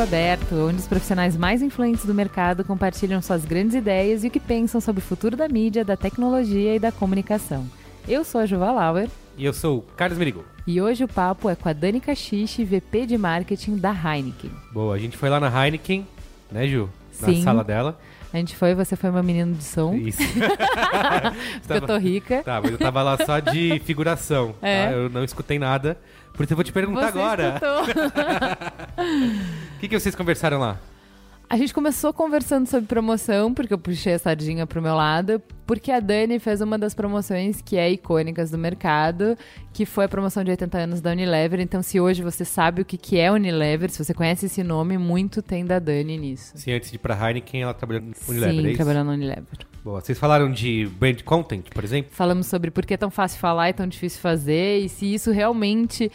Aberto, onde os profissionais mais influentes do mercado compartilham suas grandes ideias e o que pensam sobre o futuro da mídia, da tecnologia e da comunicação. Eu sou a Juva Lauer. E eu sou o Carlos Merigo. E hoje o papo é com a Dani Cachiche, VP de Marketing da Heineken. Boa, a gente foi lá na Heineken, né, Ju? Na Sim. sala dela. A gente foi, você foi uma menina de som. Isso. Porque eu tô rica. Tá, mas eu tava lá só de figuração. É. tá? Eu não escutei nada. Por isso eu vou te perguntar Você agora. que, que vocês conversaram lá? A gente começou conversando sobre promoção, porque eu puxei a sardinha pro meu lado, porque a Dani fez uma das promoções que é icônicas do mercado, que foi a promoção de 80 anos da Unilever. Então, se hoje você sabe o que, que é Unilever, se você conhece esse nome, muito tem da Dani nisso. Sim, antes de ir pra Heineken, ela trabalhou no Unilever, é Sim, isso? trabalhando na Unilever. Boa. Vocês falaram de brand content, por exemplo? Falamos sobre por que é tão fácil falar e tão difícil fazer, e se isso realmente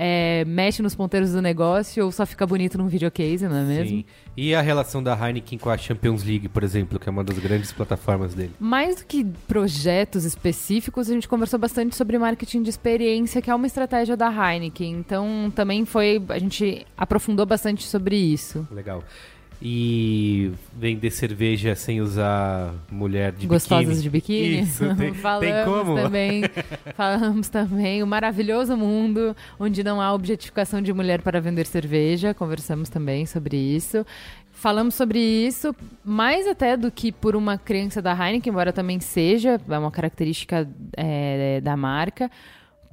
é, mexe nos ponteiros do negócio ou só fica bonito num videocase, não é mesmo? Sim. E a relação da Heineken com a Champions League, por exemplo, que é uma das grandes plataformas dele? Mais do que projetos específicos, a gente conversou bastante sobre marketing de experiência, que é uma estratégia da Heineken. Então, também foi. A gente aprofundou bastante sobre isso. Legal. E vender cerveja sem usar mulher de Gostosas biquíni. de biquíni? Isso, tem, falamos tem como? também. falamos também o maravilhoso mundo onde não há objetificação de mulher para vender cerveja. Conversamos também sobre isso. Falamos sobre isso, mais até do que por uma crença da Heineken, embora também seja, é uma característica é, da marca.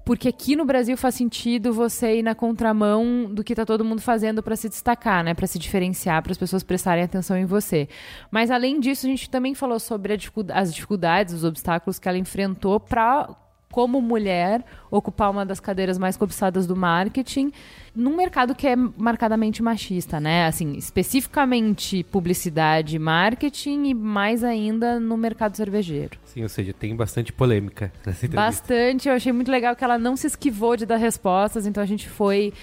Porque aqui no Brasil faz sentido você ir na contramão do que está todo mundo fazendo para se destacar, né? Para se diferenciar, para as pessoas prestarem atenção em você. Mas além disso, a gente também falou sobre as dificuldades, os obstáculos que ela enfrentou para como mulher ocupar uma das cadeiras mais cobiçadas do marketing num mercado que é marcadamente machista, né? Assim, especificamente publicidade, e marketing e mais ainda no mercado cervejeiro. Sim, ou seja, tem bastante polêmica nessa entrevista. Bastante. Eu achei muito legal que ela não se esquivou de dar respostas, então a gente foi.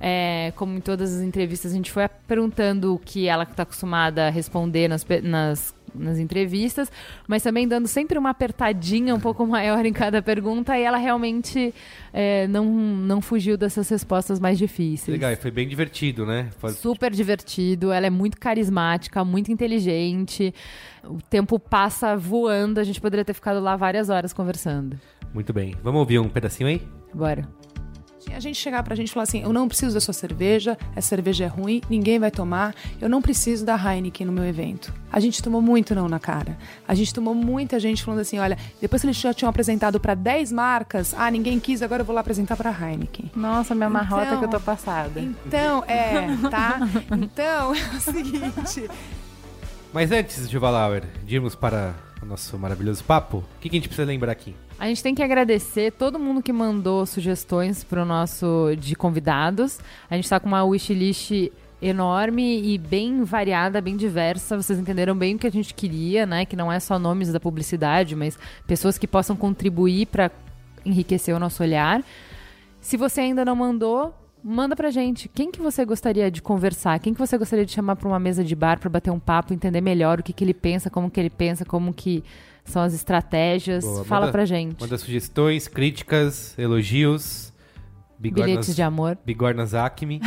é, como em todas as entrevistas, a gente foi perguntando o que ela está acostumada a responder nas, nas, nas entrevistas, mas também dando sempre uma apertadinha um pouco maior em cada pergunta, e ela realmente é, não, não fugiu dessas respostas mais difíceis. Legal, e foi bem divertido, né? Foi- Super divertido, ela é muito carismática, muito inteligente. O tempo passa voando, a gente poderia ter ficado lá várias horas conversando. Muito bem. Vamos ouvir um pedacinho aí? Bora. A gente chegar pra gente e falar assim: eu não preciso da sua cerveja, essa cerveja é ruim, ninguém vai tomar, eu não preciso da Heineken no meu evento. A gente tomou muito não na cara. A gente tomou muita gente falando assim: olha, depois que eles já tinham apresentado pra 10 marcas, ah, ninguém quis, agora eu vou lá apresentar pra Heineken. Nossa, minha marrota Então- que eu tô passada. Então, é, tá? Então, é o seguinte. Mas antes, de irmos para o nosso maravilhoso papo, o que, que a gente precisa lembrar aqui? A gente tem que agradecer todo mundo que mandou sugestões pro nosso de convidados. A gente tá com uma wishlist enorme e bem variada, bem diversa. Vocês entenderam bem o que a gente queria, né? Que não é só nomes da publicidade, mas pessoas que possam contribuir para enriquecer o nosso olhar. Se você ainda não mandou, manda pra gente. Quem que você gostaria de conversar? Quem que você gostaria de chamar para uma mesa de bar para bater um papo, entender melhor o que, que ele pensa, como que ele pensa, como que são as estratégias? Boa, Fala manda- pra gente. Manda sugestões, críticas, elogios, Bilhetes de amor. bigornas Acme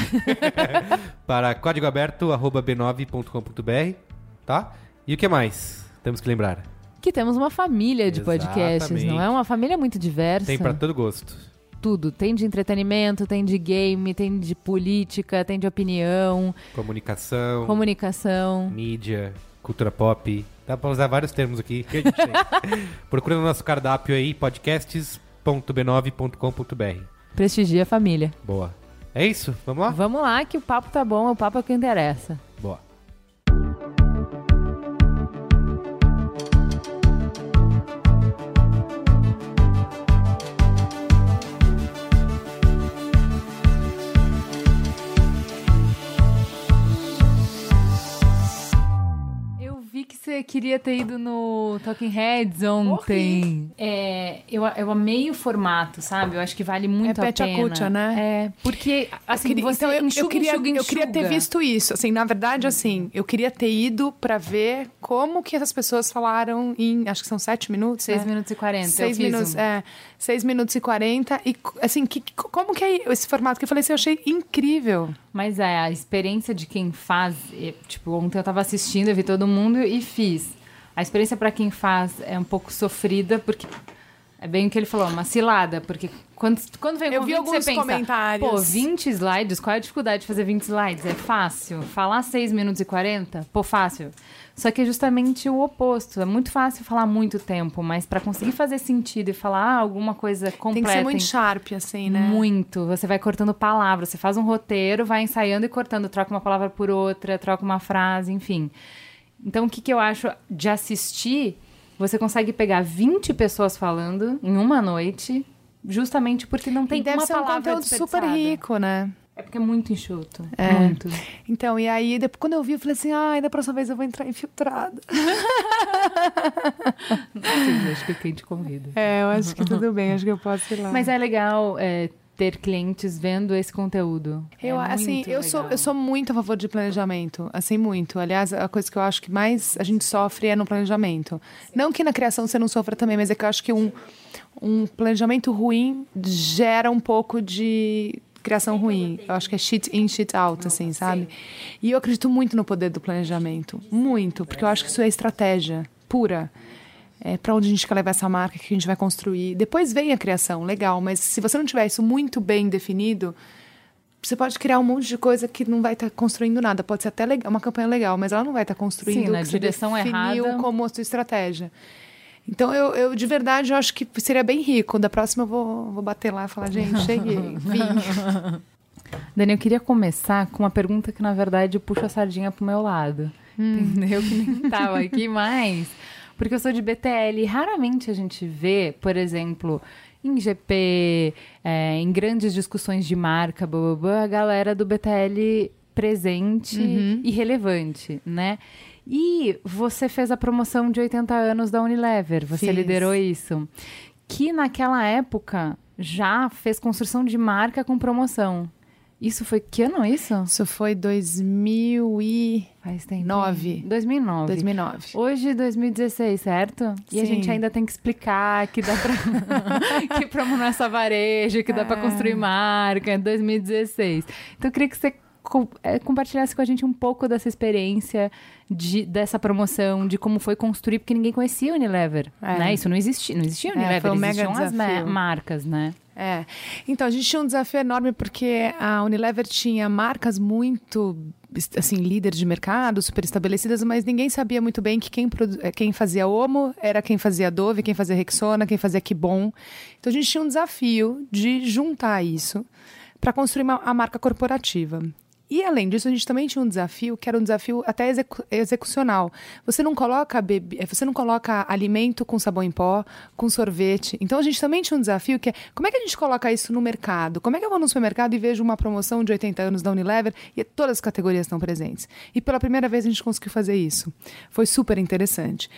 para códigoaberto.b9.com.br, tá? E o que mais? Temos que lembrar. Que temos uma família de podcasts, Exatamente. não é? Uma família muito diversa. Tem para todo gosto. tudo. Tem de entretenimento, tem de game, tem de política, tem de opinião, Comunicação, comunicação. mídia, cultura pop. Dá pra usar vários termos aqui que a gente tem. Procura no nosso cardápio aí, podcasts.b9.com.br. Prestigia a família. Boa. É isso? Vamos lá? Vamos lá que o papo tá bom, o papo é o que interessa. Boa. Você queria ter ido no Talking Heads ontem. É, eu, eu amei o formato, sabe? Eu acho que vale muito É a pena. né? É, porque assim, Queria- você então eu, enxuga, eu queria, enxuga, eu queria ter enxuga. visto isso. Assim, na verdade, assim, eu queria ter ido pra ver como que essas pessoas falaram em, acho que são sete minutos, 6 né? minutos e 40. Seis eu minutos, um. é, seis minutos e 40. E, assim, que, como que é esse formato? Que eu falei assim, eu achei incrível. Mas é, a experiência de quem faz. Tipo, ontem eu tava assistindo, eu vi todo mundo e fiz. A experiência pra quem faz é um pouco sofrida, porque. É bem o que ele falou, uma cilada, porque quando, quando vem Eu vi alguns você pensa, comentários. pô, 20 slides, qual é a dificuldade de fazer 20 slides? É fácil. Falar 6 minutos e 40? Pô, fácil. Só que é justamente o oposto. É muito fácil falar muito tempo, mas pra conseguir fazer sentido e falar ah, alguma coisa completa... Tem que ser muito sharp, assim, né? muito. Você vai cortando palavras. Você faz um roteiro, vai ensaiando e cortando. Troca uma palavra por outra, troca uma frase, enfim. Então, o que, que eu acho de assistir? Você consegue pegar 20 pessoas falando em uma noite, justamente porque não tem e deve uma ser um palavra conteúdo super rico, né? É porque é muito enxuto. É. Muito. Então, e aí, depois, quando eu vi, eu falei assim, ai, da próxima vez eu vou entrar infiltrada. Sim, acho que quem te convida. É, eu acho que tudo bem, acho que eu posso ir lá. Mas é legal é, ter clientes vendo esse conteúdo. Eu, É assim, eu sou, legal. eu sou muito a favor de planejamento, assim, muito. Aliás, a coisa que eu acho que mais a gente sofre é no planejamento. Não que na criação você não sofra também, mas é que eu acho que um, um planejamento ruim gera um pouco de criação ruim. Eu acho que é shit in, shit out, assim, sabe? E eu acredito muito no poder do planejamento. Muito, porque eu acho que isso é estratégia pura. É, para onde a gente quer levar essa marca, o que a gente vai construir. Depois vem a criação, legal, mas se você não tiver isso muito bem definido, você pode criar um monte de coisa que não vai estar construindo nada. Pode ser até legal, uma campanha legal, mas ela não vai estar construindo Sim, na o que você direção errada. como a sua estratégia. Então, eu, eu, de verdade, eu acho que seria bem rico. Da próxima, eu vou, vou bater lá e falar, gente, cheguei, vim. Dani, eu queria começar com uma pergunta que, na verdade, puxa a sardinha pro meu lado. Entendeu? Que nem tava aqui, mas... Porque eu sou de BTL e raramente a gente vê, por exemplo, em GP, é, em grandes discussões de marca, blá, blá, blá, a galera do BTL presente e relevante, né? E você fez a promoção de 80 anos da Unilever, você Fiz. liderou isso. Que naquela época já fez construção de marca com promoção. Isso foi que ano isso? Isso foi 2009. Faz tempo. hein? 2009. 2009. Hoje, 2016, certo? E a gente ainda tem que explicar que dá pra. que promo não é só varejo, que dá pra É. construir marca, é 2016. Então, eu queria que você eh, compartilhasse com a gente um pouco dessa experiência de, dessa promoção, de como foi construir, porque ninguém conhecia Unilever. É. Né? Isso não existia, não existia a É, Unilever, foi um mega existiam as desafio. marcas, né? É. Então, a gente tinha um desafio enorme porque a Unilever tinha marcas muito, assim, líderes de mercado, super estabelecidas, mas ninguém sabia muito bem que quem, eh, quem fazia Omo era quem fazia Dove, quem fazia Rexona, quem fazia Kibon. Então, a gente tinha um desafio de juntar isso para construir uma, a marca corporativa. E além disso, a gente também tinha um desafio que era um desafio até execu- execucional. Você não coloca bebi- eh, você não coloca alimento com sabão em pó, com sorvete. Então a gente também tinha um desafio que é como é que a gente coloca isso no mercado? Como é que eu vou no supermercado e vejo uma promoção de 80 anos da Unilever e todas as categorias estão presentes? E pela primeira vez a gente conseguiu fazer isso. Foi super interessante.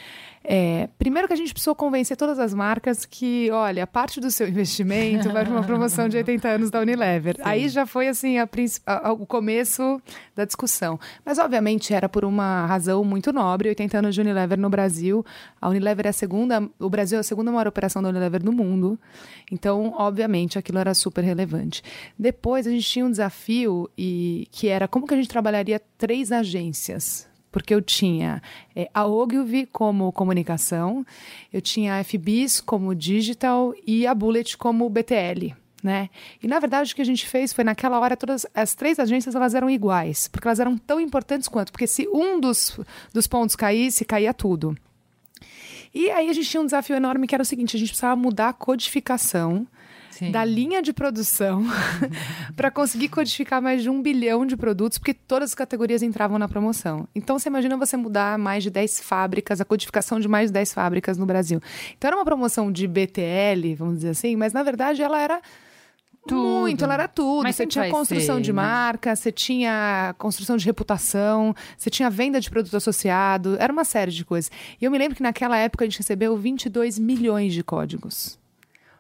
É, primeiro que a gente precisou convencer todas as marcas que, olha, parte do seu investimento vai para uma promoção de 80 anos da Unilever. Aí já foi assim a- a- o começo da discussão. Mas obviamente era por uma razão muito nobre, 80 anos de Unilever no Brasil. A Unilever é a segunda, o Brasil é a segunda maior operação da Unilever no mundo. Então, obviamente, aquilo era super relevante. Depois a gente tinha um desafio e que era como que a gente trabalharia três agências porque eu tinha é, a Ogilvy como comunicação, eu tinha a FBIS como digital e a Bullet como BTL. Né? E na verdade o que a gente fez foi naquela hora todas as três agências elas eram iguais, porque elas eram tão importantes quanto, porque se um dos, dos pontos caísse, caía tudo. E aí a gente tinha um desafio enorme que era o seguinte, a gente precisava mudar a codificação Sim. da linha de produção para conseguir codificar mais de um bilhão de produtos, porque todas as categorias entravam na promoção. Então, você imagina você mudar mais de 10 fábricas, a codificação de mais de 10 fábricas no Brasil. Então, era uma promoção de BTL, vamos dizer assim, mas na verdade ela era Muito, ela era tudo. Mas você tinha construção ser, de né? marca, você tinha construção de reputação, você tinha venda de produto associado, era uma série de coisas. E eu me lembro que naquela época a gente recebeu 22 milhões de códigos.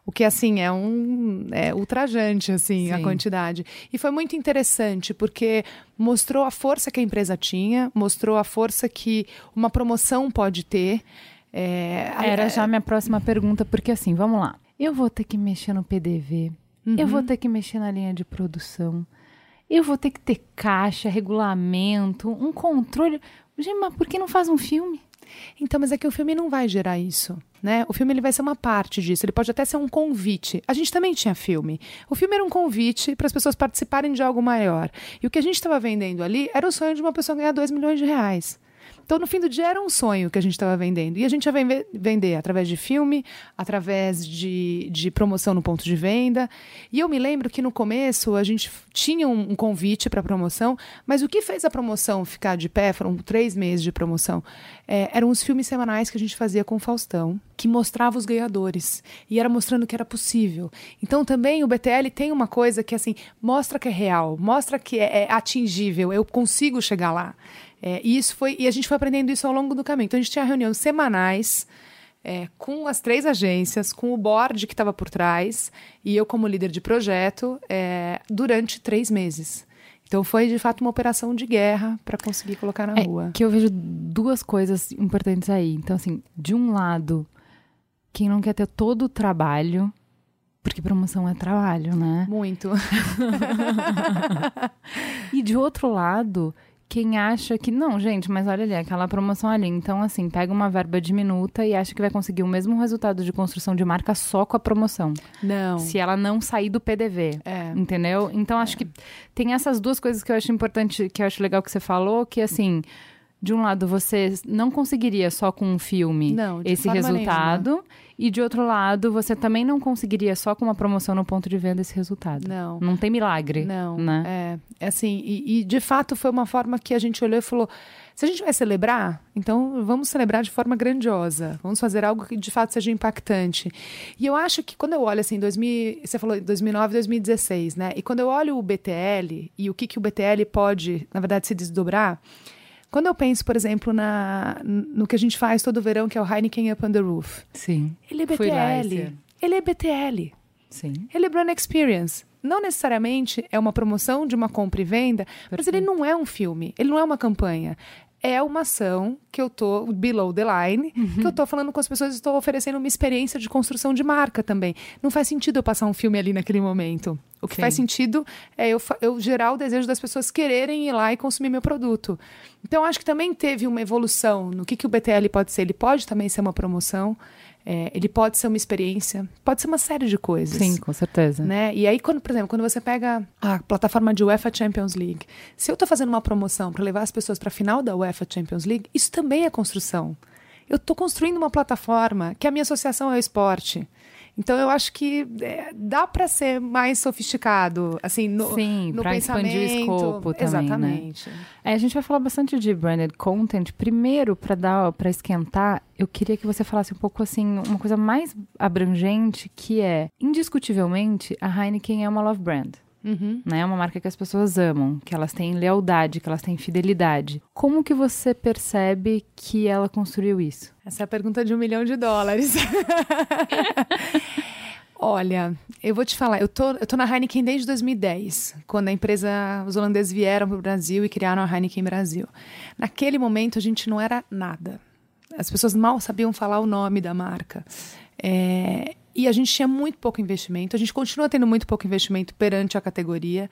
O que, assim, é um... É ultrajante, assim, a Sim. quantidade. E foi muito interessante, porque mostrou a força que a empresa tinha, mostrou a força que uma promoção pode ter. É, Era já a minha próxima pergunta, porque assim, vamos lá. Eu vou ter que mexer no PDV, eu vou ter que mexer na linha de produção, eu vou ter que ter caixa, regulamento, um controle. Gente, mas por que não faz um filme? Então, mas é que o filme não vai gerar isso, né? O filme ele vai ser uma parte disso, ele pode até ser um convite. A gente também tinha filme. O filme era um convite para as pessoas participarem de algo maior. E o que a gente estava vendendo ali era o sonho de uma pessoa ganhar 2 milhões de reais. Então, no fim do dia, era um sonho que a gente estava vendendo. E a gente ia vende- vender através de filme, através de, de promoção no ponto de venda. E eu me lembro que no começo a gente tinha um, um convite para promoção, mas o que fez a promoção ficar de pé, foram três meses de promoção, é, eram os filmes semanais que a gente fazia com o Faustão, que mostrava os ganhadores. E era mostrando que era possível. Então, também o BTL tem uma coisa que, assim, mostra que é real, mostra que é, é atingível, eu consigo chegar lá. É, e isso foi e a gente foi aprendendo isso ao longo do caminho. Então a gente tinha reuniões semanais é, com as três agências, com o board que estava por trás e eu como líder de projeto é, durante três meses. Então foi de fato uma operação de guerra para conseguir colocar na É, rua. que eu vejo duas coisas importantes aí. Então, assim, de um lado, quem não quer ter todo o trabalho, porque promoção é trabalho, né? Muito. E de outro lado, quem acha que, não, gente, mas olha ali, aquela promoção ali. Então, assim, pega uma verba diminuta e acha que vai conseguir o mesmo resultado de construção de marca só com a promoção. Não. Se ela não sair do PDV. É. Entendeu? Então, acho que tem essas duas coisas que eu acho importante, que eu acho legal que você falou, que assim. De um lado, você não conseguiria só com um filme Não, esse resultado. E de outro lado, você também não conseguiria só com uma promoção no ponto de venda esse resultado. Não. Não tem milagre. Não, Né? é, é assim, e, e de fato foi uma forma que a gente olhou e falou: se a gente vai celebrar, então vamos celebrar de forma grandiosa, vamos fazer algo que de fato seja impactante. E eu acho que quando eu olho assim, 2000, você falou 2009, 2016, né? E quando eu olho o BTL e o que, que o BTL pode, na verdade, se desdobrar. Quando eu penso, por exemplo, na, no que a gente faz todo verão, que é o Heineken Up on the Roof, Sim. ele é BTL. Ele é BTL. Sim. Ele é brand experience. Não necessariamente é uma promoção de uma compra e venda, mas ele não é um filme, ele não é uma campanha. É uma ação que eu tô below the line, Uhum. que eu tô falando com as pessoas e estou oferecendo uma experiência de construção de marca também. Não faz sentido eu passar um filme ali naquele momento. O que Sim. faz sentido é eu, eu gerar o desejo das pessoas quererem ir lá e consumir meu produto. Então, acho que também teve uma evolução no que, que o BTL pode ser. Ele pode também ser uma promoção, é, ele pode ser uma experiência, pode ser uma série de coisas Sim, com certeza. né? E aí, quando, por exemplo, quando você pega a plataforma de UEFA Champions League, se eu estou fazendo uma promoção para levar as pessoas para a final da UEFA Champions League, isso também é construção. Eu estou construindo uma plataforma que a minha associação é o esporte. Então eu acho que é, dá para ser mais sofisticado, assim, no, Sim, no pra pensamento. expandir o escopo também, né? Exatamente. É, a gente vai falar bastante de branded content. Primeiro, para dar, para esquentar, eu queria que você falasse um pouco assim, uma coisa mais abrangente, que é, indiscutivelmente, a Heineken é uma love brand. Uhum. Né? É uma marca que as pessoas amam, que elas têm lealdade, que elas têm fidelidade. Como que você percebe que ela construiu isso? Essa é a pergunta de um milhão de dólares. Olha, eu vou te falar, eu tô, eu tô na Heineken desde 2010, quando a empresa, os holandeses vieram para o Brasil e criaram a Heineken Brasil. Naquele momento a gente não era nada. As pessoas mal sabiam falar o nome da marca. É, e a gente tinha muito pouco investimento, a gente continua tendo muito pouco investimento perante a categoria.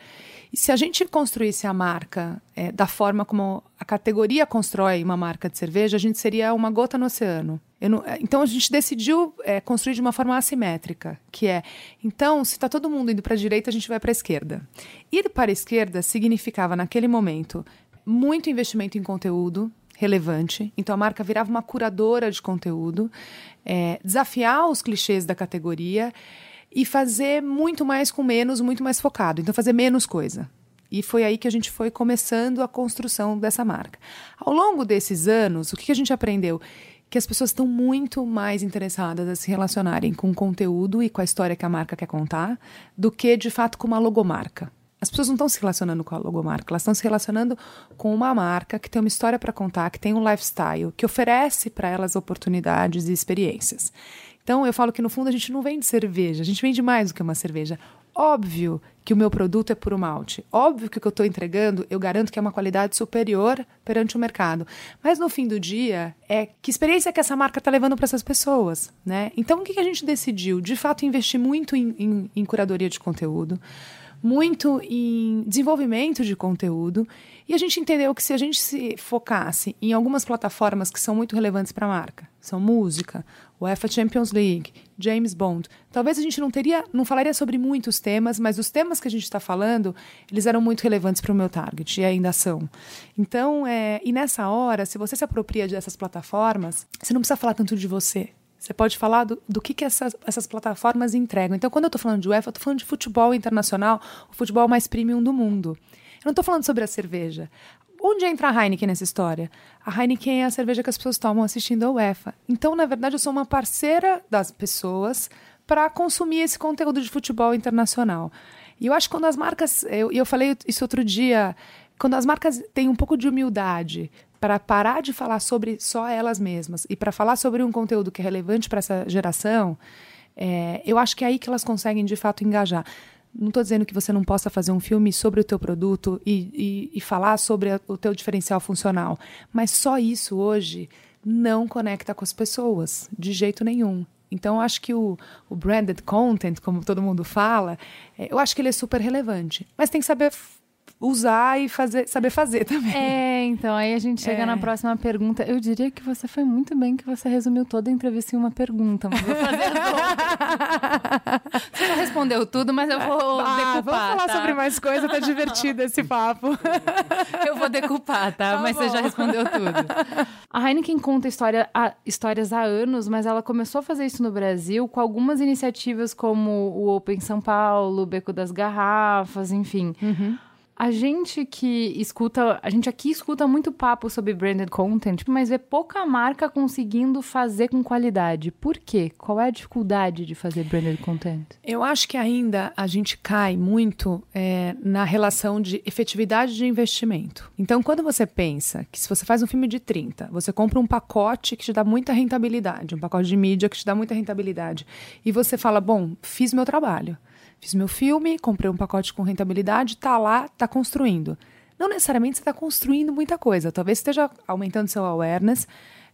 E se a gente construísse a marca é, da forma como a categoria constrói uma marca de cerveja, a gente seria uma gota no oceano. Não- é, então a gente decidiu é, construir de uma forma assimétrica, que é, então, se está todo mundo indo para a direita, a gente vai para a esquerda. Ir para a esquerda significava, naquele momento, muito investimento em conteúdo, relevante. Então a marca virava uma curadora de conteúdo, é, desafiar os clichês da categoria e fazer muito mais com menos, muito mais focado. Então fazer menos coisa. E foi aí que a gente foi começando a construção dessa marca. Ao longo desses anos, o que a gente aprendeu? que as pessoas estão muito mais interessadas a se relacionarem com o conteúdo e com a história que a marca quer contar do que, de fato, com uma logomarca. As pessoas não estão se relacionando com a logomarca, elas estão se relacionando com uma marca que tem uma história para contar, que tem um lifestyle, que oferece para elas oportunidades e experiências. Então, eu falo que no fundo a gente não vende cerveja, a gente vende mais do que uma cerveja. Óbvio que o meu produto é puro malte. Óbvio que o que eu estou entregando, eu garanto que é uma qualidade superior perante o mercado. Mas no fim do dia, é que experiência que essa marca está levando para essas pessoas, né? Então, o que, que a gente decidiu? De fato, investir muito em, em, em curadoria de conteúdo muito em desenvolvimento de conteúdo e a gente entendeu que se a gente se focasse em algumas plataformas que são muito relevantes para a marca, são música, UEFA Champions League, James Bond, talvez a gente não teria, não falaria sobre muitos temas, mas os temas que a gente está falando, eles eram muito relevantes para o meu target e ainda são. Então, é, e nessa hora, se você se apropria dessas plataformas, você não precisa falar tanto de você. Você pode falar do, do que, que essas, essas plataformas entregam. Então, quando eu estou falando de UEFA, eu estou falando de futebol internacional, o futebol mais premium do mundo. Eu não estou falando sobre a cerveja. Onde entra a Heineken nessa história? A Heineken é a cerveja que as pessoas tomam assistindo a UEFA. Então, na verdade, eu sou uma parceira das pessoas para consumir esse conteúdo de futebol internacional. E eu acho que quando as marcas. Eu, eu falei isso outro dia. Quando as marcas têm um pouco de humildade para parar de falar sobre só elas mesmas e para falar sobre um conteúdo que é relevante para essa geração, é, eu acho que é aí que elas conseguem de fato engajar. Não estou dizendo que você não possa fazer um filme sobre o teu produto e, e, e falar sobre a, o teu diferencial funcional, mas só isso hoje não conecta com as pessoas de jeito nenhum. Então, eu acho que o, o, branded content, como todo mundo fala, é, eu acho que ele é super relevante. Mas tem que saber usar e fazer, saber fazer também. É, então aí a gente chega é. na próxima pergunta. Eu diria que você foi muito bem que você resumiu toda a entrevista em uma pergunta, mas vou fazer Você já respondeu tudo, mas eu vou ah, decupar. Vamos falar tá? sobre mais coisa, tá divertido esse papo. eu vou decupar, tá? tá mas bom. você já respondeu tudo. A Heineken conta história, a, histórias há anos, mas ela começou a fazer isso no Brasil com algumas iniciativas como o Open São Paulo, o Beco das Garrafas, enfim. Uhum. A gente que escuta, a gente aqui escuta muito papo sobre branded content, mas vê pouca marca conseguindo fazer com qualidade. Por quê? Qual é a dificuldade de fazer branded content? Eu acho que ainda a gente cai muito é, na relação de efetividade de investimento. Então, quando você pensa que se você faz um filme de 30, você compra um pacote que te dá muita rentabilidade, um pacote de mídia que te dá muita rentabilidade, e você fala, bom, fiz meu trabalho. Fiz meu filme, comprei um pacote com rentabilidade, tá lá, tá construindo. Não necessariamente você está construindo muita coisa, talvez esteja aumentando seu awareness.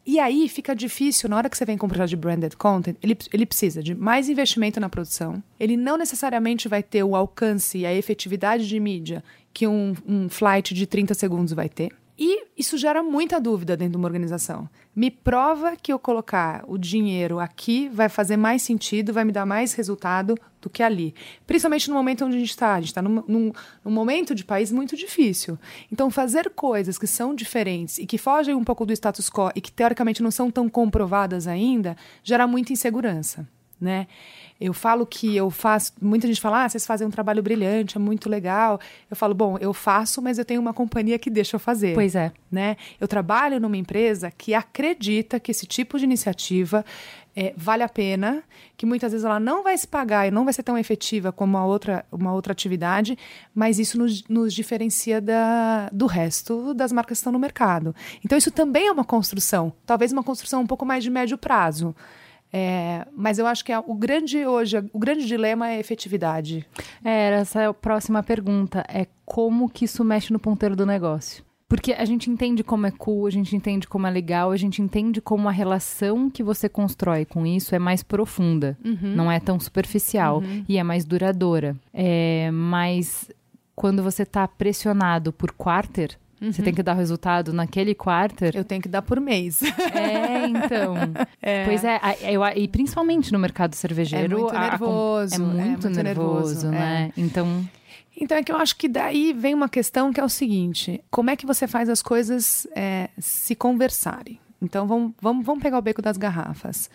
E aí fica difícil, na hora que você vem comprar de branded content, ele, ele precisa de mais investimento na produção. Ele não necessariamente vai ter o alcance e a efetividade de mídia que um, um flight de 30 segundos vai ter. E isso gera muita dúvida dentro de uma organização. Me prova que eu colocar o dinheiro aqui vai fazer mais sentido, vai me dar mais resultado do que ali. Principalmente no momento onde a gente está. A gente está num, num, num, momento de país muito difícil. Então, fazer coisas que são diferentes e que fogem um pouco do status quo e que teoricamente não são tão comprovadas ainda, gera muita insegurança. Né? Eu falo que eu faço. Muita gente fala, ah, vocês fazem um trabalho brilhante, é muito legal. Eu falo, bom, eu faço, mas eu tenho uma companhia que deixa eu fazer. Pois é. Né? Eu trabalho numa empresa que acredita que esse tipo de iniciativa é, vale a pena, que muitas vezes ela não vai se pagar e não vai ser tão efetiva como uma outra, uma outra atividade, mas isso nos, nos diferencia da, do resto das marcas que estão no mercado. Então, isso também é uma construção, talvez uma construção um pouco mais de médio prazo. É, mas eu acho que é o grande hoje, o grande dilema é a efetividade. É, essa é a próxima pergunta. É como que isso mexe no ponteiro do negócio? Porque a gente entende como é cool, a gente entende como é legal, a gente entende como a relação que você constrói com isso é mais profunda, uhum. não é tão superficial uhum. e é mais duradoura. É, mas quando você está pressionado por quarter, Uhum. Você tem que dar o resultado naquele quarter. Eu tenho que dar por mês. É, então. É. Pois é, eu, e principalmente no mercado cervejeiro. É muito nervoso. A, a, é, muito é muito nervoso, nervoso né? É. Então. Então é que eu acho que daí vem uma questão que é o seguinte: como é que você faz as coisas é, se conversarem? Então vamos, vamos, vamos pegar o beco das garrafas.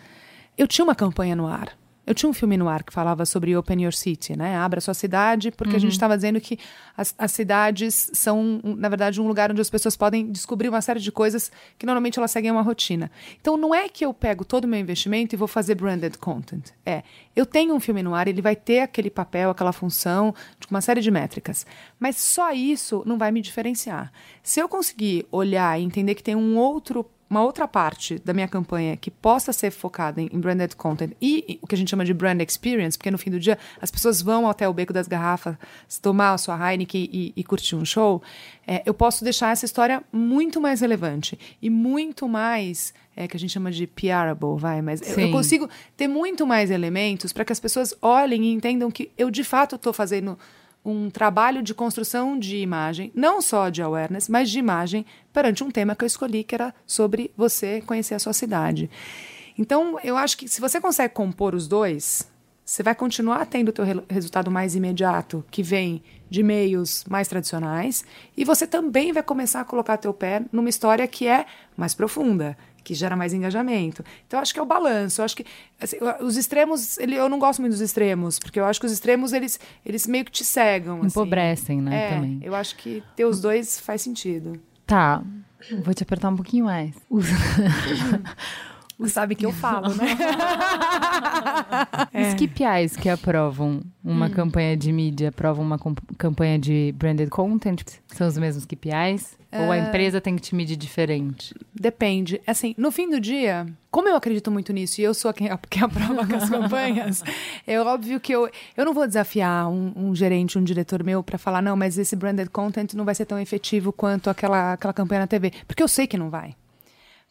Eu tinha uma campanha no ar Eu tinha um filme no ar que falava sobre Open Your City, né? Abra sua cidade, porque a gente estava dizendo que as, as cidades são, na verdade, um lugar onde as pessoas podem descobrir uma série de coisas que normalmente elas seguem uma rotina. Então, não é que eu pego todo o meu investimento e vou fazer branded content. É, eu tenho um filme no ar, ele vai ter aquele papel, aquela função, de uma série de métricas. Mas só isso não vai me diferenciar. Se eu conseguir olhar e entender que tem um outro uma outra parte da minha campanha que possa ser focada em, em branded content e o que a gente chama de brand experience, porque no fim do dia as pessoas vão até o beco das garrafas tomar a sua Heineken e, e curtir um show, é, eu posso deixar essa história muito mais relevante e muito mais é, que a gente chama de PRable, vai, mas eu, eu, consigo ter muito mais elementos para que as pessoas olhem e entendam que eu de fato estou fazendo um trabalho de construção de imagem, não só de awareness, mas de imagem perante um tema que eu escolhi, que era sobre você conhecer a sua cidade. Então, eu acho que se você consegue compor os dois, você vai continuar tendo o teu resultado mais imediato, que vem de meios mais tradicionais, e você também vai começar a colocar teu pé numa história que é mais profunda, que gera mais engajamento. Então, acho que é o balanço. Eu acho que assim, os extremos, ele, eu não gosto muito dos extremos, porque eu acho que os extremos, eles, eles meio que te cegam. Assim. Empobrecem, né? É, também. eu acho que ter os dois faz sentido. Tá, vou te apertar um pouquinho mais. Os... Sabe que eu falo, né? é. Os KPIs que aprovam uma hum. campanha de mídia, aprovam uma campanha de branded content, são os mesmos KPIs? Ou a é. empresa tem que te medir diferente? Depende. Assim, no fim do dia, como eu acredito muito nisso e eu sou quem, quem aprova com as campanhas, é óbvio que eu, eu não vou desafiar um, um gerente, um diretor meu para falar, não, mas esse branded content não vai ser tão efetivo quanto aquela, aquela campanha na TV. Porque eu sei que não vai.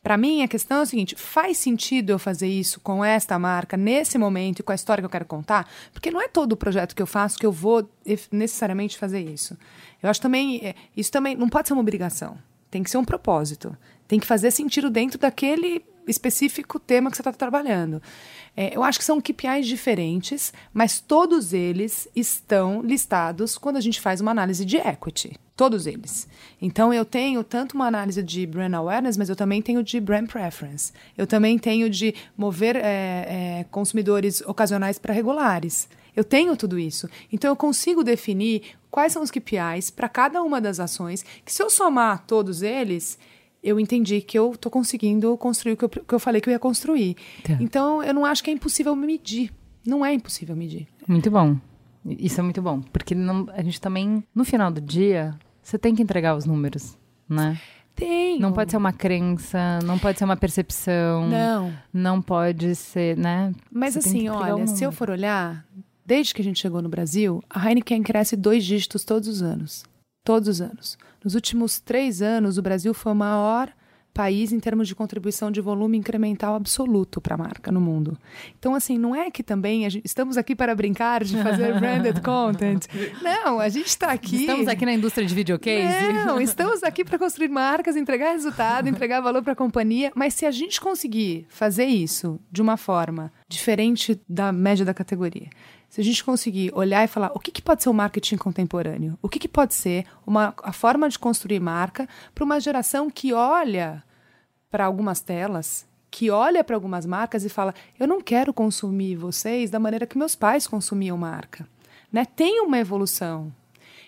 Para mim, a questão é o seguinte: faz sentido eu fazer isso com esta marca, nesse momento e com a história que eu quero contar? Porque não é todo o projeto que eu faço que eu vou necessariamente fazer isso. Eu acho também. É, isso também não pode ser uma obrigação. Tem que ser um propósito. Tem que fazer sentido dentro daquele específico tema que você está trabalhando. É, eu acho que são KPIs diferentes, mas todos eles estão listados quando a gente faz uma análise de equity. Todos eles. Então, eu tenho tanto uma análise de brand awareness, mas eu também tenho de brand preference. Eu também tenho de mover é, é, consumidores ocasionais para regulares. Eu tenho tudo isso. Então, eu consigo definir quais são os KPIs para cada uma das ações, que se eu somar todos eles, eu entendi que eu estou conseguindo construir o que eu, que eu, falei que eu ia construir. Tá. Então, eu não acho que é impossível medir. Não é impossível medir. Muito bom. Isso é muito bom. Porque não, a gente também, no final do dia, você tem que entregar os números, né? Tem. Não pode ser uma crença, não pode ser uma percepção. Não. Não pode ser, né? Mas você assim, olha, se eu for olhar, desde que a gente chegou no Brasil, a Heineken cresce dois dígitos todos os anos. Todos os anos. Nos últimos três anos, o Brasil foi o maior país em termos de contribuição de volume incremental absoluto para a marca no mundo. Então, assim, não é que também gente, estamos aqui para brincar de fazer branded content. Não, a gente está aqui. Estamos aqui na indústria de videocase. Não, estamos aqui para construir marcas, entregar resultado, entregar valor para a companhia. Mas se a gente conseguir fazer isso de uma forma diferente da média da categoria, se a gente conseguir olhar e falar o que, que pode ser o marketing contemporâneo, o que, que pode ser uma, a forma de construir marca para uma geração que olha para algumas telas, que olha para algumas marcas e fala: eu não quero consumir vocês da maneira que meus pais consumiam marca. Né? Tem uma evolução.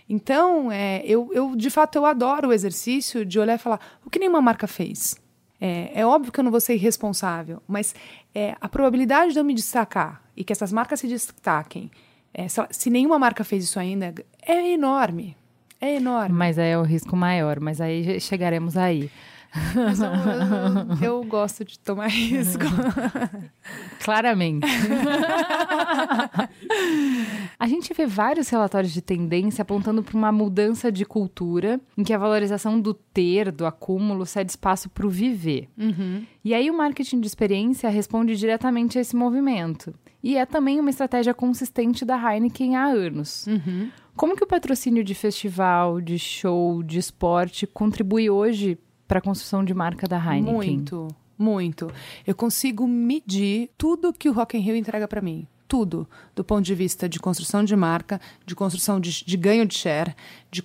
Então, é, eu, eu, de fato, eu adoro o exercício de olhar e falar o que nenhuma marca fez. É, é óbvio que eu não vou ser irresponsável, mas é, a probabilidade de eu me destacar e que essas marcas se destaquem, é, se, nenhuma marca fez isso ainda, é enorme. É enorme. Mas aí é o risco maior, mas aí chegaremos aí. Mas eu, eu, eu, gosto de tomar risco. Claramente. a gente vê vários relatórios de tendência apontando para uma mudança de cultura em que a valorização do ter, do acúmulo, cede espaço para o viver. Uhum. E aí o marketing de experiência responde diretamente a esse movimento. E é também uma estratégia consistente da Heineken há anos. Uhum. Como que o patrocínio de festival, de show, de esporte contribui hoje para a construção de marca da Heineken? Muito, muito. Eu consigo medir tudo que o Rock in Rio entrega para mim. Tudo, do ponto de vista de construção de marca, de construção de, de ganho de share, de,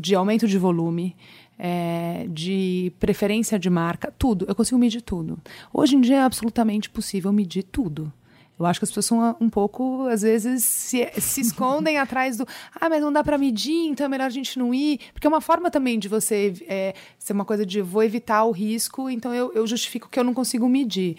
de aumento de volume, é, de preferência de marca, tudo. Eu consigo medir tudo. Hoje em dia é absolutamente possível medir tudo. Eu acho que as pessoas são um pouco, às vezes, se, se escondem atrás do. Ah, mas não dá para medir, então é melhor a gente não ir. Porque é uma forma também de você é, ser uma coisa de vou evitar o risco, então eu, eu justifico que eu não consigo medir.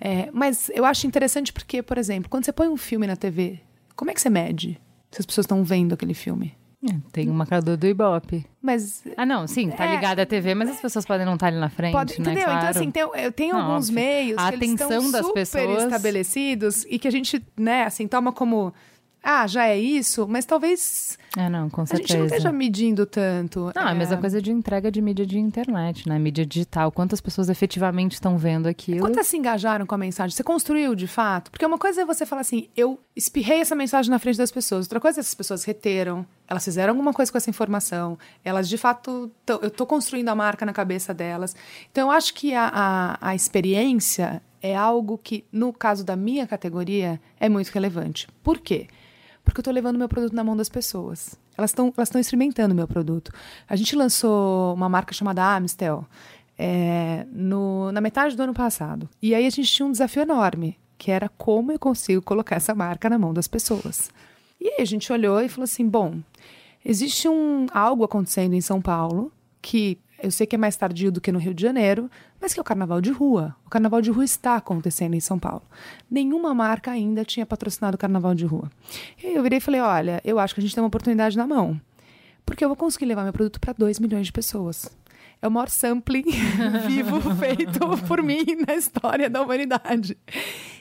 É, mas eu acho interessante porque, por exemplo, quando você põe um filme na TV, como é que você mede se as pessoas estão vendo aquele filme? É, tem um marcador do Ibope. Mas. Ah, não, sim, tá É. ligado à TV, mas as pessoas podem não estar ali na frente, Pode, né? entendeu? Claro. Então, assim, tem, eu tenho Não, alguns óbvio. meios A que eles atenção estão das super pessoas- estabelecidos e que a gente, né, assim, toma como. Ah, já é isso, mas talvez É, não, com a certeza. gente não esteja medindo tanto. Não, é a mesma coisa de entrega de mídia de internet, né? Mídia digital. Quantas pessoas efetivamente estão vendo aquilo? Quantas se engajaram com a mensagem? Você construiu de fato? Porque uma coisa é você falar assim, eu espirrei essa mensagem na frente das pessoas. Outra coisa é essas pessoas reteram, elas fizeram alguma coisa com essa informação, elas de fato. tão- eu estou construindo a marca na cabeça delas. Então eu acho que a, a, a experiência é algo que, no caso da minha categoria, é muito relevante. Por quê? Porque eu estou levando meu produto na mão das pessoas. Elas estão elas estão experimentando meu produto. A gente lançou uma marca chamada Amstel é, no- na metade do ano passado. E aí a gente tinha um desafio enorme, que era como eu consigo colocar essa marca na mão das pessoas. E aí a gente olhou e falou assim: bom, existe um, algo acontecendo em São Paulo que eu sei que é mais tardio do que no Rio de Janeiro, mas que é o carnaval de rua. O carnaval de rua está acontecendo em São Paulo. Nenhuma marca ainda tinha patrocinado o carnaval de rua. E aí eu virei e falei: olha, eu acho que a gente tem uma oportunidade na mão. Porque eu vou conseguir levar meu produto para 2 milhões de pessoas. É o maior sampling vivo feito por mim na história da humanidade.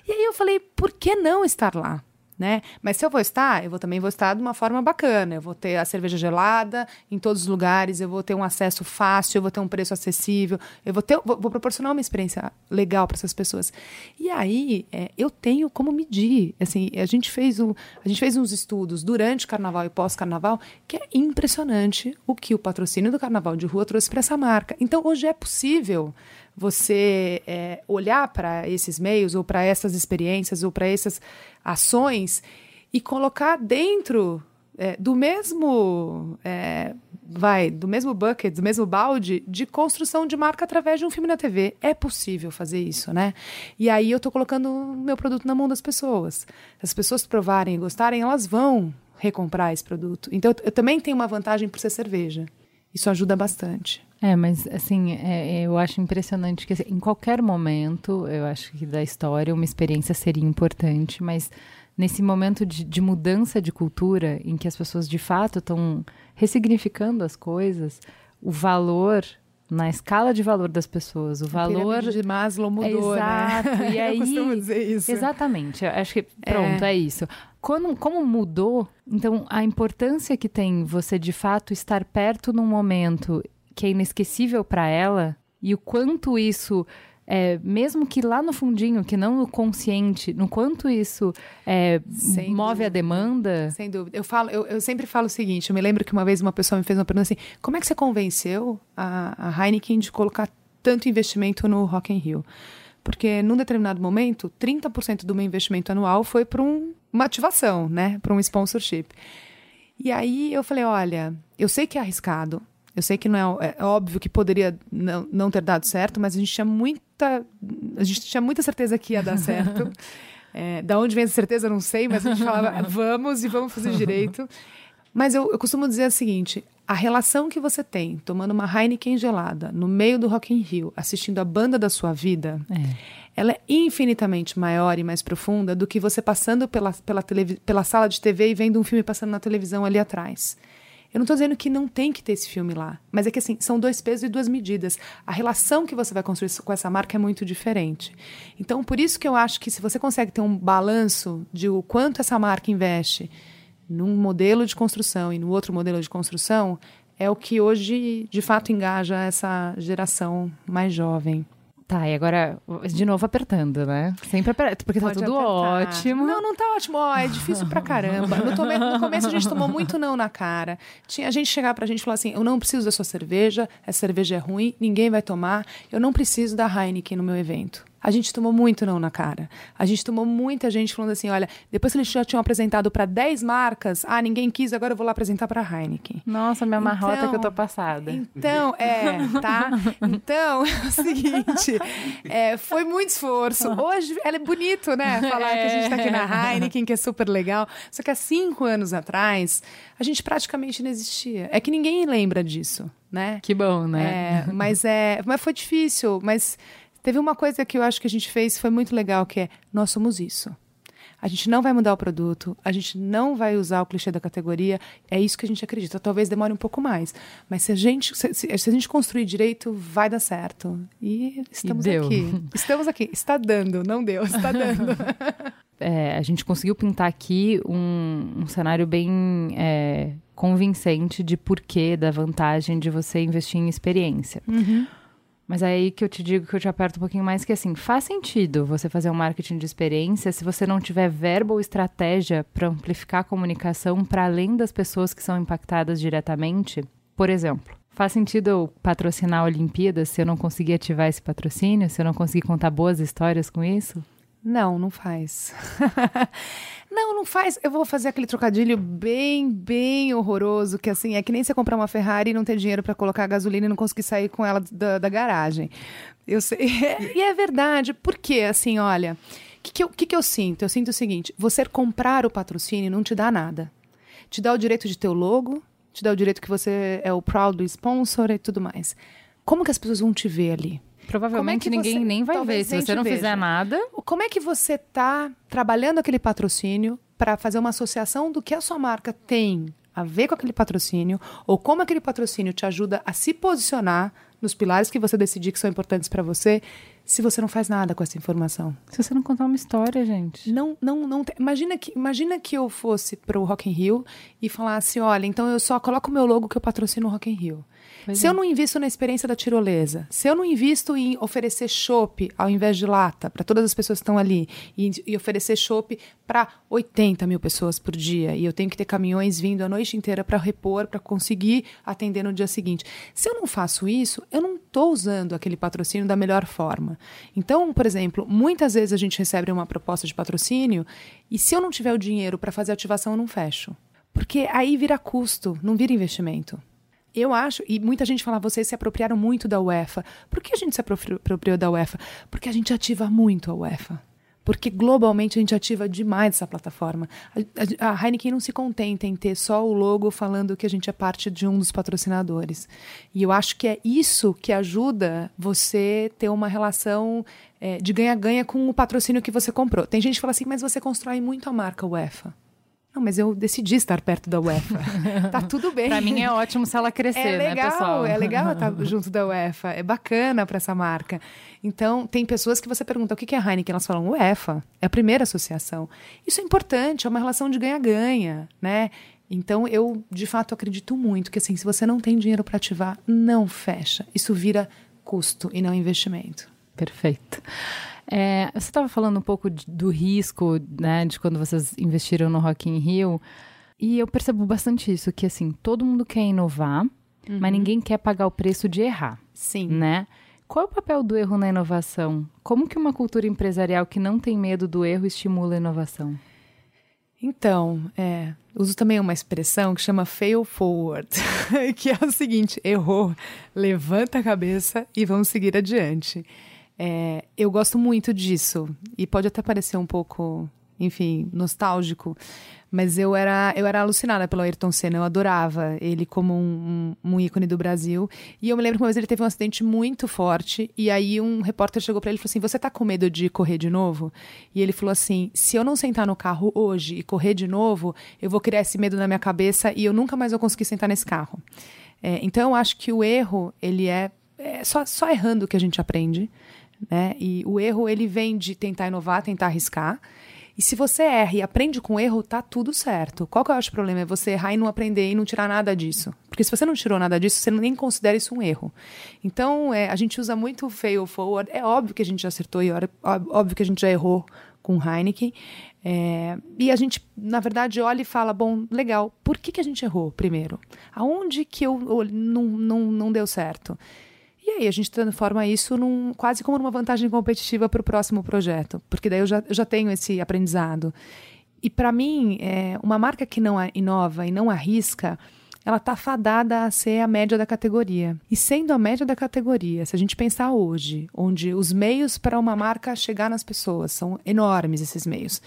E aí eu falei, por que não estar lá? Né? Mas se eu vou estar, eu vou, também vou estar de uma forma bacana. Eu vou ter a cerveja gelada em todos os lugares, eu vou ter um acesso fácil, eu vou ter um preço acessível, eu vou, ter, vou, vou proporcionar uma experiência legal para essas pessoas. E aí é, eu tenho como medir. Assim, a gente fez a gente fez uns estudos durante o carnaval e pós-carnaval que é impressionante o que o patrocínio do carnaval de rua trouxe para essa marca. Então hoje é possível você é, olhar para esses meios ou para essas experiências ou para essas ações e colocar dentro é, do mesmo é, vai do mesmo bucket, do mesmo balde de construção de marca através de um filme na TV. É possível fazer isso, né? E aí eu estou colocando o meu produto na mão das pessoas. Se as pessoas provarem e gostarem, elas vão recomprar esse produto. Então eu também tenho uma vantagem por ser cerveja. Isso ajuda bastante. É, mas assim, é, eu acho impressionante que assim, em qualquer momento, eu acho que da história, uma experiência seria importante, mas nesse momento de, de mudança de cultura, em que as pessoas de fato estão ressignificando as coisas, o valor na escala de valor das pessoas, o valor A pirâmide de Maslow mudou, Exato. né? E aí, eu costumo dizer isso. Exatamente. Eu acho que pronto, é, isso. Quando, como mudou, então a importância que tem você de fato estar perto num momento que é inesquecível para ela e o quanto isso é, mesmo que lá no fundinho, que não no consciente, no quanto isso é, Sem move a demanda. Sem dúvida. Eu, falo, eu, eu sempre falo o seguinte: eu me lembro que uma vez uma pessoa me fez uma pergunta assim: como é que você convenceu a, a Heineken de colocar tanto investimento no Rock in Rio? Porque num determinado momento, 30% do meu investimento anual foi para um, uma ativação, né? Para um sponsorship. E aí eu falei: olha, eu sei que é arriscado, eu sei que não é, é óbvio que poderia não, não ter dado certo, mas a gente tinha muita, a gente tinha muita certeza que ia dar certo. É, da onde vem essa certeza, eu não sei, mas a gente falava, vamos e vamos fazer direito. Mas eu, eu costumo dizer o seguinte: a relação que você tem tomando uma Heineken gelada no meio do Rock in Rio, assistindo a banda da sua vida, É. ela é infinitamente maior e mais profunda do que você passando pela, pela, pela sala de TV e vendo um filme passando na televisão ali atrás. Eu não estou dizendo que não tem que ter esse filme lá, mas é que assim, são dois pesos e duas medidas. A relação que você vai construir com essa marca é muito diferente. Então, por isso que eu acho que se você consegue ter um balanço de o quanto essa marca investe num modelo de construção e no outro modelo de construção, é o que hoje de fato engaja essa geração mais jovem. Tá, e agora, de novo apertando, né? Sempre apertando, porque tá Pode tudo apertar. ótimo. Não, não tá ótimo. Ó, é difícil pra caramba. No, tome- no começo a gente tomou muito não na cara. Tinha a gente chegar pra gente e falar assim: eu não preciso da sua cerveja, essa cerveja é ruim, ninguém vai tomar, eu não preciso da Heineken no meu evento. A gente tomou muito não na cara. A gente tomou muita gente falando assim: olha, depois que eles já tinham apresentado para 10 marcas, ah, ninguém quis, agora eu vou lá apresentar para Heineken. Nossa, minha marrota Então- que eu tô passada. Então, é, tá? Então, é o seguinte: é, foi muito esforço. Hoje, ela é bonito, né? Falar que a gente tá aqui na Heineken, que é super legal. Só que há cinco anos atrás, a gente praticamente não existia. É que ninguém lembra disso, né? Que bom, né? É, mas é, mas foi difícil, mas teve uma coisa que eu acho que a gente fez foi muito legal, que é nós somos isso. A gente não vai mudar o produto, a gente não vai usar o clichê da categoria, é isso que a gente acredita. Talvez demore um pouco mais, mas se a gente se, se- a gente construir direito, vai dar certo. E estamos deu. aqui. Estamos aqui. Está dando, não deu, está dando. É, a gente conseguiu pintar aqui um, um cenário bem é, convincente de porquê, da vantagem de você investir em experiência. Mas é aí que eu te digo que eu te aperto um pouquinho mais, que assim, faz sentido você fazer um marketing de experiência se você não tiver verba ou estratégia para amplificar a comunicação para além das pessoas que são impactadas diretamente. Por exemplo, faz sentido eu patrocinar a Olimpíada se eu não conseguir ativar esse patrocínio, se eu não conseguir contar boas histórias com isso? Não, não faz. não, não faz. Eu vou fazer aquele trocadilho bem, bem horroroso, que assim, é que nem você comprar uma Ferrari e não ter dinheiro para colocar gasolina e não conseguir sair com ela da, da garagem. Eu sei. e é verdade, porque assim, olha, o que, que, eu, que, que eu sinto? Eu sinto o seguinte: você comprar o patrocínio não te dá nada. Te dá o direito de ter o logo, te dá o direito que você é o proud sponsor e tudo mais. Como que as pessoas vão te ver ali? Provavelmente é ninguém você- nem vai ver. Se você não veja. fizer nada, Como é que você está trabalhando aquele patrocínio para fazer uma associação do que a sua marca tem a ver com aquele patrocínio ou como aquele patrocínio te ajuda a se posicionar nos pilares que você decidir que são importantes para você, se você não faz nada com essa informação? se você não contar uma história, gente. Não, não, não. Imagina que, imagina que eu fosse para o Rock in Rio e falasse, olha, então eu só coloco o meu logo que eu patrocino o Rock in Rio. Pois se é. eu não invisto na experiência da tirolesa, se eu não invisto em oferecer chopp ao invés de lata para todas as pessoas que estão ali e, e oferecer chopp para 80 mil pessoas por dia e eu tenho que ter caminhões vindo a noite inteira para repor, para conseguir atender no dia seguinte. Se eu não faço isso, eu não estou usando aquele patrocínio da melhor forma. Então, por exemplo, muitas vezes a gente recebe uma proposta de patrocínio e se eu não tiver o dinheiro para fazer a ativação, eu não fecho. Porque aí vira custo, não vira investimento. Eu acho, e muita gente fala, vocês se apropriaram muito da UEFA. Por que a gente se apropri- apropriou da UEFA? Porque a gente ativa muito a UEFA. Porque globalmente a gente ativa demais essa plataforma. A, a- Heineken não se contenta em ter só o logo falando que a gente é parte de um dos patrocinadores. E eu acho que é isso que ajuda você ter uma relação eh, de ganha-ganha com o patrocínio que você comprou. Tem gente que fala assim, mas você constrói muito a marca UEFA. Não, mas eu decidi estar perto da UEFA. tá tudo bem. Pra mim é ótimo se ela crescer, É né, legal, pessoal? é legal estar junto da UEFA. É bacana para essa marca. Então, tem pessoas que você pergunta o que que é a Heineken, elas falam UEFA, é a primeira associação. Isso é importante, é uma relação de ganha-ganha, né? Então, eu de fato acredito muito que assim, se você não tem dinheiro para ativar, não fecha. Isso vira custo e não investimento. Perfeito. É, você estava falando um pouco de- do risco, né, de quando vocês investiram no Rock in Rio, e eu percebo bastante isso, que assim, todo mundo quer inovar, mas ninguém quer pagar o preço de errar, Sim. né? Qual é o papel do erro na inovação? Como que uma cultura empresarial que não tem medo do erro estimula a inovação? Então, é, uso também uma expressão que chama fail forward, que é o seguinte: errou, levanta a cabeça e vamos seguir adiante. É, eu gosto muito disso e pode até parecer um pouco, enfim, nostálgico, mas eu era, eu era alucinada pelo Ayrton Senna, eu adorava ele como um, um, um ícone do Brasil. E eu me lembro que uma vez ele teve um acidente muito forte, e aí um repórter chegou para ele e falou assim: Você tá com medo de correr de novo? E ele falou assim: Se eu não sentar no carro hoje e correr de novo, eu vou criar esse medo na minha cabeça e eu nunca mais vou conseguir sentar nesse carro. É, então eu acho que o erro, ele é, é só, só errando que a gente aprende. Né? E o erro ele vem de tentar inovar, tentar arriscar. E se você erra e aprende com erro, tá tudo certo. Qual que eu acho o problema? É você errar e não aprender e não tirar nada disso. Porque se você não tirou nada disso, você nem considera isso um erro. Então, é, a gente usa muito fail forward. É óbvio que a gente já acertou e óbvio, óbvio que a gente já errou com Heineken. É, e a gente, na verdade, olha e fala: bom, legal, por que, que a gente errou primeiro? Aonde que eu, eu não, não, não deu certo? E aí a gente transforma isso num, quase como uma vantagem competitiva para o próximo projeto, porque daí eu já, eu já tenho esse aprendizado. E para mim, é, uma marca que não inova e não arrisca, ela está fadada a ser a média da categoria. E sendo a média da categoria, se a gente pensar hoje, onde os meios para uma marca chegar nas pessoas são enormes, esses meios.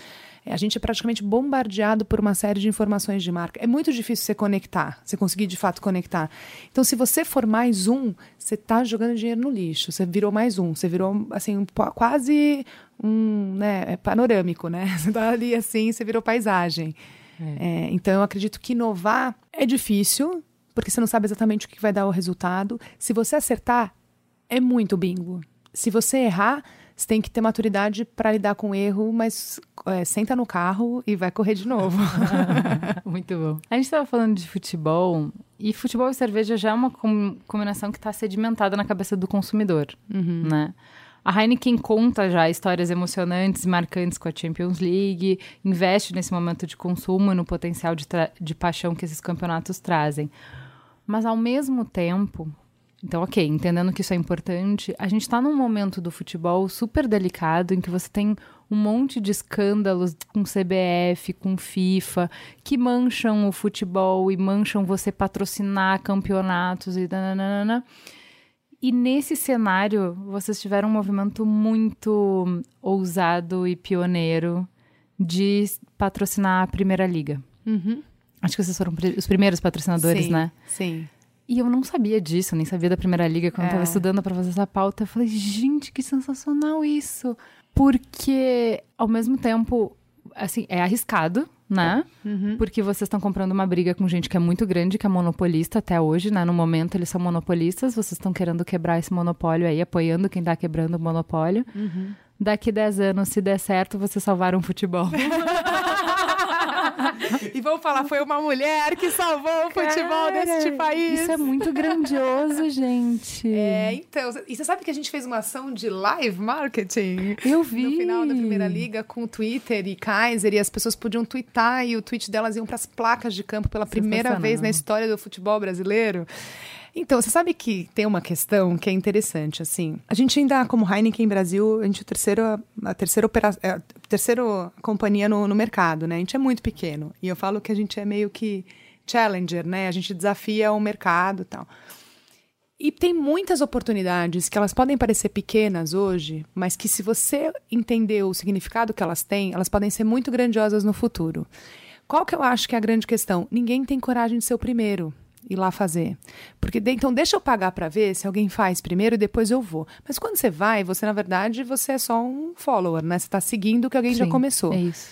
É, a gente é praticamente bombardeado por uma série de informações de marca. É muito difícil você conectar, você conseguir de fato conectar. Então, se você for mais um, você está jogando dinheiro no lixo. Você virou mais um, você virou assim um, quase um né, é panorâmico, né? Você está ali assim, você virou paisagem. É. É, então, eu acredito que inovar é difícil, porque você não sabe exatamente o que vai dar o resultado. Se você acertar, é muito bingo. Se você errar, você tem que ter maturidade para lidar com o erro, mas é, senta no carro e vai correr de novo. Muito bom. A gente estava falando de futebol, e futebol e cerveja já é uma combinação que está sedimentada na cabeça do consumidor, uhum. né? A Heineken conta já histórias emocionantes e marcantes com a Champions League, investe nesse momento de consumo e no potencial de, de paixão que esses campeonatos trazem. Mas, ao mesmo tempo, então, ok, entendendo que isso é importante, a gente está num momento do futebol super delicado em que você tem um monte de escândalos com CBF, com FIFA, que mancham o futebol e mancham você patrocinar campeonatos e nananana. E nesse cenário, vocês tiveram um movimento muito ousado e pioneiro de patrocinar a Primeira Liga. Uhum. Acho que vocês foram os primeiros patrocinadores, sim, né? Sim. E eu não sabia disso, nem sabia da Primeira Liga quando é. eu tava estudando para fazer essa pauta. Eu falei, gente, que sensacional isso! Porque, ao mesmo tempo, assim, é arriscado, né? Uhum. Porque vocês estão comprando uma briga com gente que é muito grande, que é monopolista até hoje, né? No momento eles são monopolistas, vocês estão querendo quebrar esse monopólio aí, apoiando quem tá quebrando o monopólio. Uhum. Daqui 10 anos, se der certo, vocês salvaram o futebol. e vamos falar, foi uma mulher que salvou o futebol Cara, deste país. Isso é muito grandioso, gente. É, então. E você sabe que a gente fez uma ação de live marketing? Eu vi. No final da primeira liga, com o Twitter e Kaiser, e as pessoas podiam twittar e o tweet delas iam para as placas de campo pela primeira vez na história do futebol brasileiro. Então, você sabe que tem uma questão que é interessante, assim. A gente ainda, como Heineken Brasil, a gente é a terceira, a terceira, opera, é, a terceira companhia no, no mercado, né? A gente é muito pequeno. E eu falo que a gente é meio que challenger, né? A gente desafia o mercado tal. E tem muitas oportunidades que elas podem parecer pequenas hoje, mas que se você entender o significado que elas têm, elas podem ser muito grandiosas no futuro. Qual que eu acho que é a grande questão? Ninguém tem coragem de ser o primeiro ir lá fazer. Porque então deixa eu pagar para ver se alguém faz primeiro e depois eu vou. Mas quando você vai, você na verdade você é só um follower, né? Você está seguindo o que alguém Sim, já começou. É isso.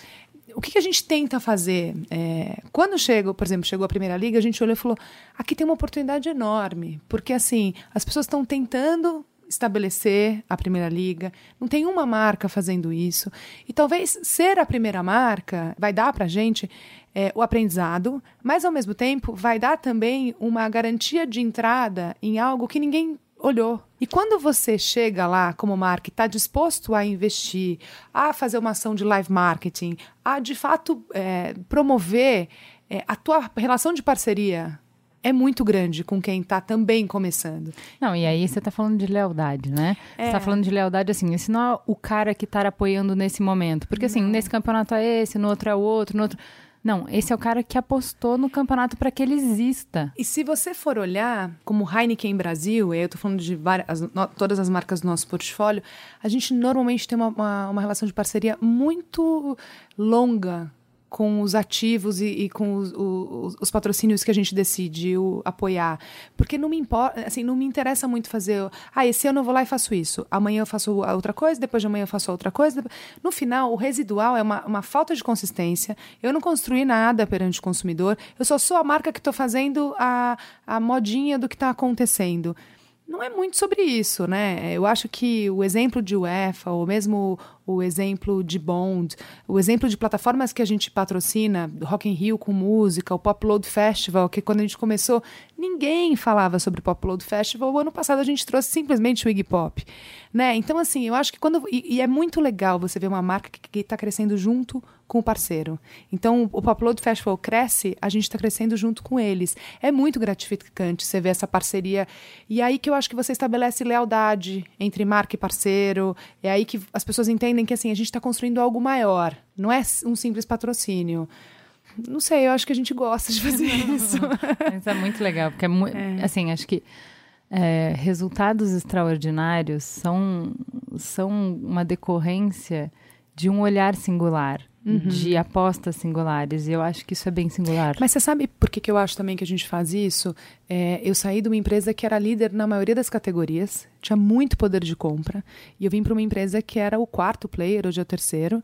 O que, que a gente tenta fazer? É, quando chega, por exemplo, chegou a primeira liga, a gente olhou e falou: aqui tem uma oportunidade enorme, porque assim as pessoas estão tentando estabelecer a primeira liga. Não tem uma marca fazendo isso. E talvez ser a primeira marca vai dar para a gente é, o aprendizado, mas ao mesmo tempo vai dar também uma garantia de entrada em algo que ninguém olhou. E quando você chega lá como marca e está disposto a investir, a fazer uma ação de live marketing, a de fato é, promover é, a tua relação de parceria é muito grande com quem está também começando. Não, e aí você está falando de lealdade, né? É. Você está falando de lealdade assim, esse não é o cara que está apoiando nesse momento. Porque assim, nesse campeonato é esse, no outro é o outro, no outro. Não, esse é o cara que apostou no campeonato para que ele exista. E se você for olhar, como Heineken Brasil, eu estou falando de várias, no, todas as marcas do nosso portfólio, a gente normalmente tem uma, uma, uma relação de parceria muito longa com os ativos e, e com os, os, os, patrocínios que a gente decide apoiar. Porque não me importa, assim, não me interessa muito fazer. Ah, esse ano eu vou lá e faço isso. Amanhã eu faço outra coisa, depois de amanhã eu faço outra coisa. No final, o residual é uma, uma falta de consistência. Eu não construí nada perante o consumidor. Eu só sou a marca que estou fazendo a, a modinha do que está acontecendo não é muito sobre isso, né? Eu acho que o exemplo de UEFA, ou mesmo o, o exemplo de Bond, o exemplo de plataformas que a gente patrocina, Rock in Rio com música, o Pop Load Festival, que quando a gente começou, ninguém falava sobre Pop Load Festival. O ano passado a gente trouxe simplesmente o Iggy Pop, né? Então assim, eu acho que quando e, e é muito legal você ver uma marca que está crescendo junto com o parceiro. Então, o Popload Festival cresce, a gente está crescendo junto com eles. É muito gratificante você ver essa parceria. E é aí que eu acho que você estabelece lealdade entre marca e parceiro. É aí que as pessoas entendem que assim, a gente está construindo algo maior. Não é um simples patrocínio. Não sei, eu acho que a gente gosta de fazer isso. isso é muito legal, porque é, mu é. assim, acho que é, resultados extraordinários são, são uma decorrência de um olhar singular uhum. de apostas singulares. E eu acho que isso é bem singular. Mas você sabe por que, que eu acho também que a gente faz isso? É, eu saí de uma empresa que era líder na maioria das categorias, tinha muito poder de compra, e eu vim para uma empresa que era o quarto player, hoje é o terceiro.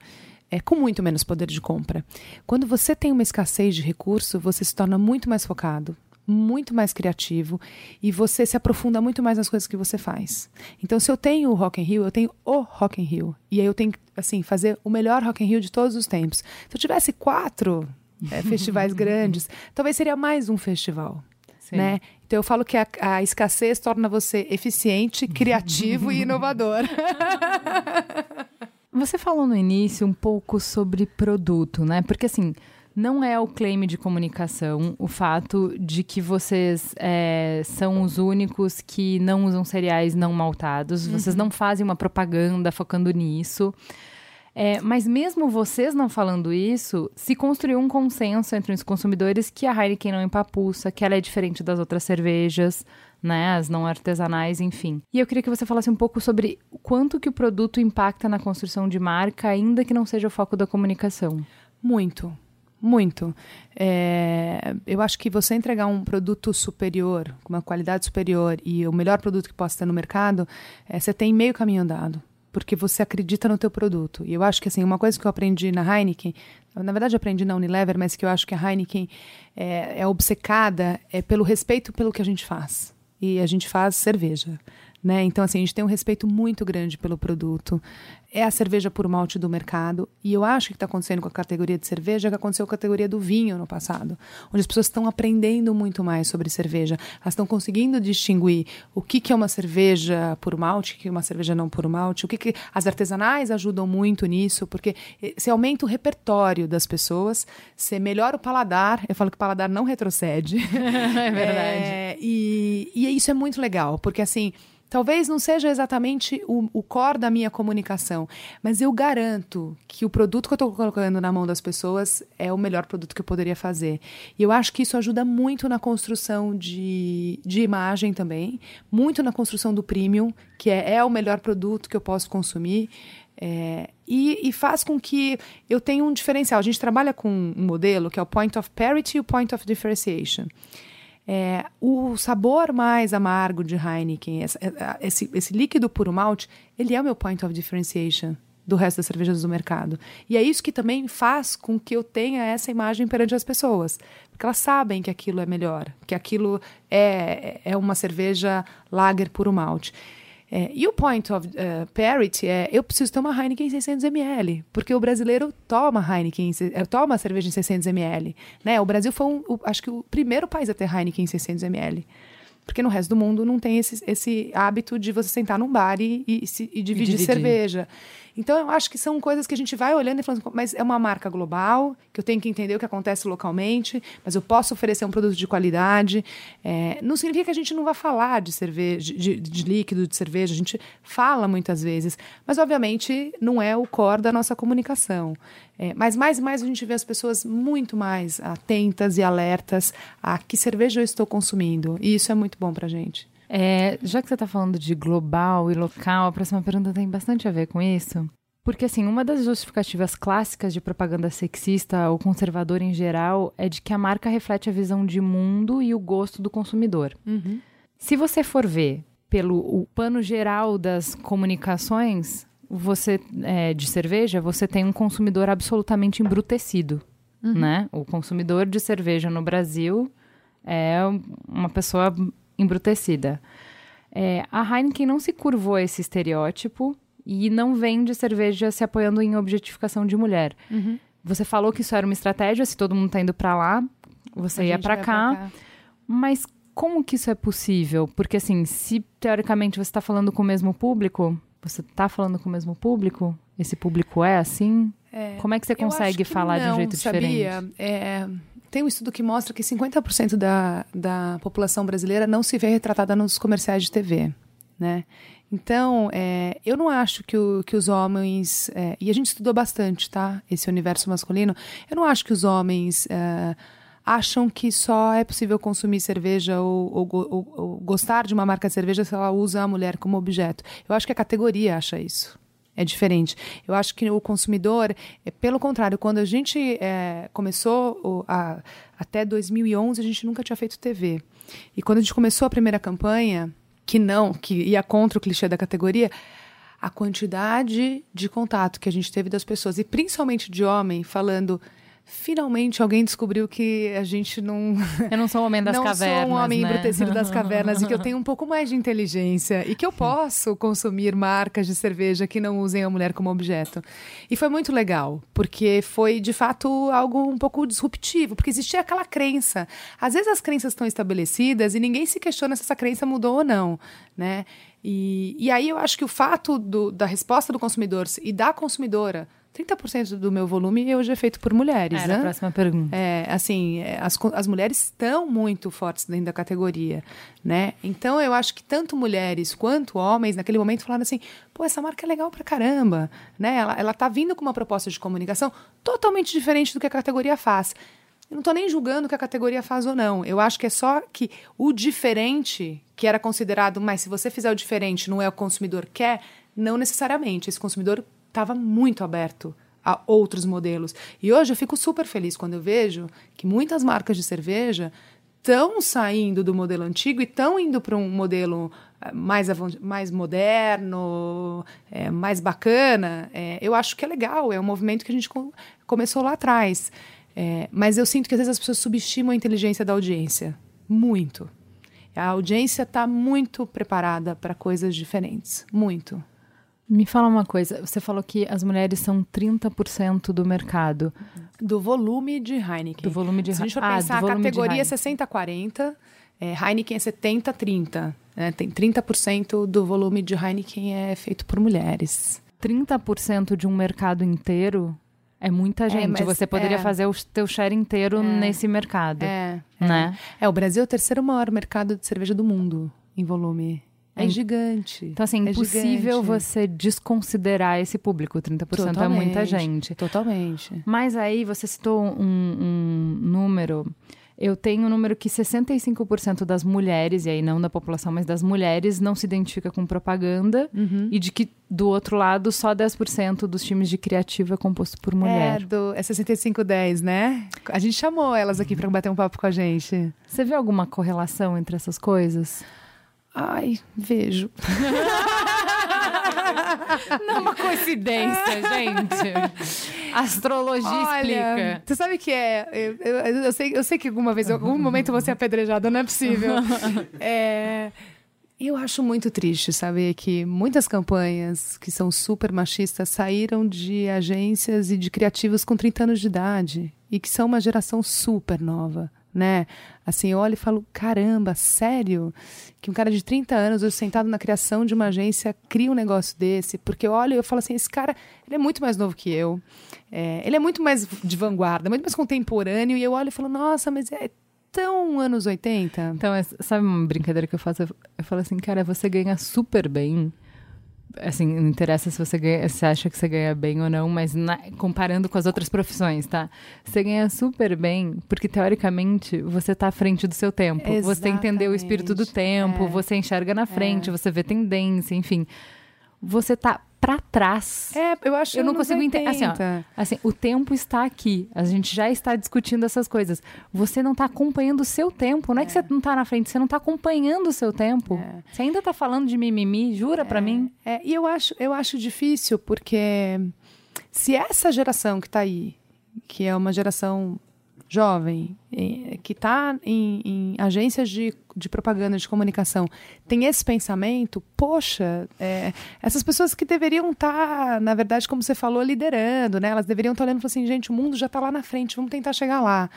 É, com muito menos poder de compra. Quando você tem uma escassez de recurso, você se torna muito mais focado, muito mais criativo e você se aprofunda muito mais nas coisas que você faz. Então, se eu tenho o Rock in Rio, eu tenho o Rock in Rio. E aí eu tenho assim fazer o melhor Rock in Rio de todos os tempos. Se eu tivesse quatro é, festivais grandes, talvez seria mais um festival. Né? Então eu falo que a, a escassez torna você eficiente, criativo e inovador. Você falou no início um pouco sobre produto, né? Porque assim, não é o claim de comunicação o fato de que vocês é, são os únicos que não usam cereais não maltados. Uhum. Vocês não fazem uma propaganda focando nisso. É, mas mesmo vocês não falando isso, se construiu um consenso entre os consumidores que a Heineken não empapuça, que ela é diferente das outras cervejas, né, as não artesanais, enfim. E eu queria que você falasse um pouco sobre quanto que o produto impacta na construção de marca, ainda que não seja o foco da comunicação. Muito, muito. É, eu acho que você entregar um produto superior, com uma qualidade superior e o melhor produto que possa ter no mercado, é, você tem meio caminho andado. Porque você acredita no teu produto. E eu acho que assim, uma coisa que eu aprendi na Heineken, na verdade aprendi na Unilever, mas que eu acho que a Heineken é, é obcecada é pelo respeito pelo que a gente faz. E a gente faz cerveja. Né? Então, assim, a gente tem um respeito muito grande pelo produto. É a cerveja por malte do mercado. E eu acho que está acontecendo com a categoria de cerveja que aconteceu com a categoria do vinho no passado. Onde as pessoas estão aprendendo muito mais sobre cerveja. Elas estão conseguindo distinguir o que, que é uma cerveja por malte, o que é uma cerveja não por malte. O que, que as artesanais ajudam muito nisso, porque você aumenta o repertório das pessoas, você melhora o paladar. Eu falo que o paladar não retrocede. é verdade. É, e, e isso é muito legal, porque assim Talvez não seja exatamente o, o core da minha comunicação, mas eu garanto que o produto que eu estou colocando na mão das pessoas é o melhor produto que eu poderia fazer. E eu acho que isso ajuda muito na construção de, de imagem também, muito na construção do premium, que é, é o melhor produto que eu posso consumir. É, e, e, faz com que eu tenha um diferencial. A gente trabalha com um modelo que é o point of parity e o point of differentiation. É, o sabor mais amargo de Heineken, esse, é, esse, esse líquido puro malte, ele é o meu point of differentiation do resto das cervejas do mercado. E é isso que também faz com que eu tenha essa imagem perante as pessoas. Porque elas sabem que aquilo é melhor, que aquilo é, é uma cerveja lager puro malte. É, e o point of uh, parity é eu preciso tomar Heineken em 600 ml, porque o brasileiro toma Heineken, eh, toma cerveja em 600 ml. Né? O Brasil foi, um, o, acho que, o primeiro país a ter Heineken em 600 ml. Porque no resto do mundo não tem esse, esse hábito de você sentar num bar e, e, e, e dividir, dividir cerveja. Então, eu acho que são coisas que a gente vai olhando e falando, mas é uma marca global, que eu tenho que entender o que acontece localmente, mas eu posso oferecer um produto de qualidade. É, não significa que a gente não vá falar de cerveja, de, de, líquido, de cerveja, a gente fala muitas vezes, mas obviamente não é o core da nossa comunicação. É, mas mais e mais a gente vê as pessoas muito mais atentas e alertas a que cerveja eu estou consumindo, e isso é muito bom para a gente. É, já que você está falando de global e local, a próxima pergunta tem bastante a ver com isso. Porque, assim, uma das justificativas clássicas de propaganda sexista ou conservadora em geral é de que a marca reflete a visão de mundo e o gosto do consumidor. Uhum. Se você for ver pelo o pano geral das comunicações, você é, de cerveja, você tem um consumidor absolutamente embrutecido, uhum. né? O consumidor de cerveja no Brasil é uma pessoa embrutecida. É, a Heineken não se curvou a esse estereótipo e não vende cerveja se apoiando em objetificação de mulher. Uhum. Você falou que isso era uma estratégia, se todo mundo tá indo para lá, você A ia para cá. cá. Mas como que isso é possível? Porque assim, se teoricamente você está falando com o mesmo público, você tá falando com o mesmo público? Esse público é assim? Como é que você consegue que falar de um não, jeito sabia? diferente? É, tem um estudo que mostra que 50% da, da população brasileira não se vê retratada nos comerciais de TV, né? Então, é, eu não acho que, o- que os homens... é, e a gente estudou bastante, tá? Esse universo masculino. Eu não acho que os homens... é, acham que só é possível consumir cerveja ou, ou ou- ou gostar de uma marca de cerveja se ela usa a mulher como objeto. Eu acho que a categoria acha isso. É diferente. Eu acho que o consumidor, é, pelo contrário, quando a gente é, começou o- a- até 2011, a gente nunca tinha feito TV. E quando a gente começou a primeira campanha, que não, que ia contra o clichê da categoria, a quantidade de contato que a gente teve das pessoas, e principalmente de homem, falando. Finalmente alguém descobriu que a gente não. Eu não sou um homem das não cavernas, sou um homem né? embrutecido das cavernas e que eu tenho um pouco mais de inteligência e que eu posso consumir marcas de cerveja que não usem a mulher como objeto. E foi muito legal, porque foi de fato algo um pouco disruptivo, porque existia aquela crença. Às vezes as crenças estão estabelecidas e ninguém se questiona se essa crença mudou ou não, né? E, e aí eu acho que o fato do- da resposta do consumidor e da consumidora, 30% do meu volume hoje é feito por mulheres, Era a né? próxima pergunta. É, assim, é, as, as mulheres estão muito fortes dentro da categoria, né? Então eu acho que tanto mulheres quanto homens naquele momento falaram assim, pô, essa marca é legal pra caramba, né? Ela, ela tá vindo com uma proposta de comunicação totalmente diferente do que a categoria faz. Eu não tô nem julgando o que a categoria faz ou não. Eu acho que é só que o diferente, que era considerado, mas se você fizer o diferente, não é o consumidor quer, não necessariamente. Esse consumidor estava muito aberto a outros modelos. E hoje eu fico super feliz quando eu vejo que muitas marcas de cerveja estão saindo do modelo antigo e estão indo para um modelo eh, mais, mais moderno, eh, mais bacana. Eh, eu acho que é legal, é um movimento que a gente co- começou lá atrás. Eh, mas eu sinto que às vezes as pessoas subestimam a inteligência da audiência. Muito. A audiência está muito preparada para coisas diferentes. Muito. Me fala uma coisa, você falou que as mulheres são 30% do mercado. Do volume de Heineken. Do volume de Se a gente for Ah, pensar, a categoria é Heineken. 60-40, é, Heineken é 70-30. né? Tem 30% do volume de Heineken é feito por mulheres. 30% de um mercado inteiro é muita gente. mas você poderia é. fazer o teu share inteiro nesse mercado. É, Né? é. o Brasil é o terceiro maior mercado de cerveja do mundo em volume. É, É, gigante. Então, assim, é impossível gigante. você desconsiderar esse público. 30% é muita Totalmente, gente. Totalmente. Mas aí você citou um, um número. Eu tenho um número que 65% das mulheres, e aí não da população, mas das mulheres, não se identifica com propaganda. Uhum. E de que, do outro lado, só 10% dos times de criativo é composto por É, mulher. do, é 6510, né? A gente chamou elas aqui para bater um papo com a gente. Você vê alguma correlação entre essas coisas? Ai, vejo. Não é uma coincidência, gente. Astrologia explica. Você sabe que é. Eu, eu- eu sei, eu sei que alguma vez, em algum momento eu vou ser apedrejada, não é possível. É, eu acho muito triste saber que muitas campanhas que são super machistas saíram de agências e de criativos com 30 anos de idade e que são uma geração super nova. Né? Assim, eu olho e falo, caramba, sério? Que um cara de 30 anos, eu sentado na criação de uma agência, cria um negócio desse? Porque eu olho e eu falo assim, esse cara, ele é muito mais novo que eu. É, ele é muito mais de vanguarda, muito mais contemporâneo. E eu olho e falo, nossa, mas é tão anos 80. Então, é- sabe uma brincadeira que eu faço? Eu falo assim, cara, você ganha super bem. Assim, não interessa se você, ganha, se acha que você ganha bem ou não, mas na- comparando com as outras profissões, tá? Você ganha super bem, porque teoricamente você tá à frente do seu tempo. Você entendeu o espírito do Exatamente. tempo, É. você enxerga na frente, você vê tendência, enfim. Você tá pra trás. É, eu acho Eu não consigo entender. Assim, ó, 80. assim, o tempo está aqui. A gente já está discutindo essas coisas. Você não está acompanhando o seu tempo. Não é, que você não está na frente, você não está acompanhando o seu tempo. Você ainda está falando de mimimi, jura pra mim? É, e eu acho, eu acho difícil, porque se essa geração que está aí, que é uma geração jovem, que está em, em agências de, de propaganda, de comunicação, tem esse pensamento, poxa, é, essas pessoas que deveriam estar, tá, na verdade, como você falou, liderando, né? Elas deveriam estar tá olhando e falando assim, gente, o mundo já está lá na frente, vamos tentar chegar lá.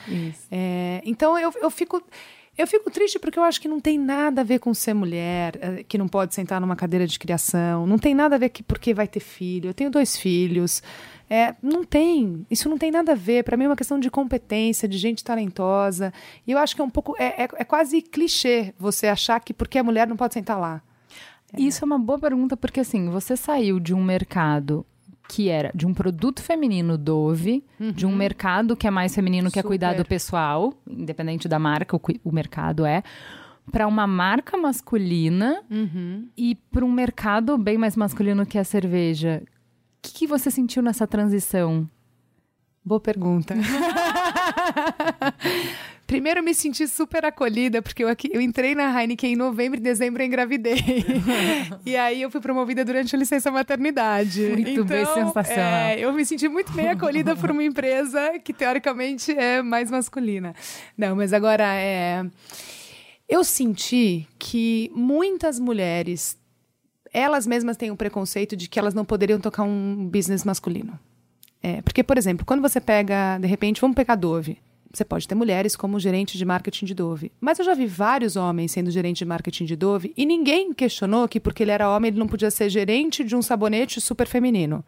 É, então, eu, eu fico... Eu fico triste porque eu acho que não tem nada a ver com ser mulher, eh, que não pode sentar numa cadeira de criação, não tem nada a ver que porque vai ter filho. Eu tenho dois filhos. É, não tem. Isso não tem nada a ver. Para mim é uma questão de competência, de gente talentosa. E eu acho que é um pouco. É, é, é quase clichê você achar que porque é mulher não pode sentar lá. Isso é uma boa pergunta, porque assim, você saiu de um mercado que era de um produto feminino Dove, uhum. de um mercado que é mais feminino, que Super. é cuidado pessoal, independente da marca, o, o mercado é, para uma marca masculina uhum. e para um mercado bem mais masculino que a cerveja. O que, que você sentiu nessa transição? Boa pergunta. Primeiro, eu me senti super acolhida, porque eu, aqui, eu entrei na Heineken em novembro e dezembro eu engravidei. e aí eu fui promovida durante a licença maternidade. Muito então, bem, sensacional. É, eu me senti muito bem acolhida por uma empresa que, teoricamente, é mais masculina. Não, mas agora é. Eu senti que muitas mulheres, elas mesmas têm um preconceito de que elas não poderiam tocar um business masculino. É, porque, por exemplo, quando você pega, de repente, vamos pegar Dove. Você pode ter mulheres como gerente de marketing de Dove. Mas eu já vi vários homens sendo gerente de marketing de Dove e ninguém questionou que porque ele era homem ele não podia ser gerente de um sabonete super feminino.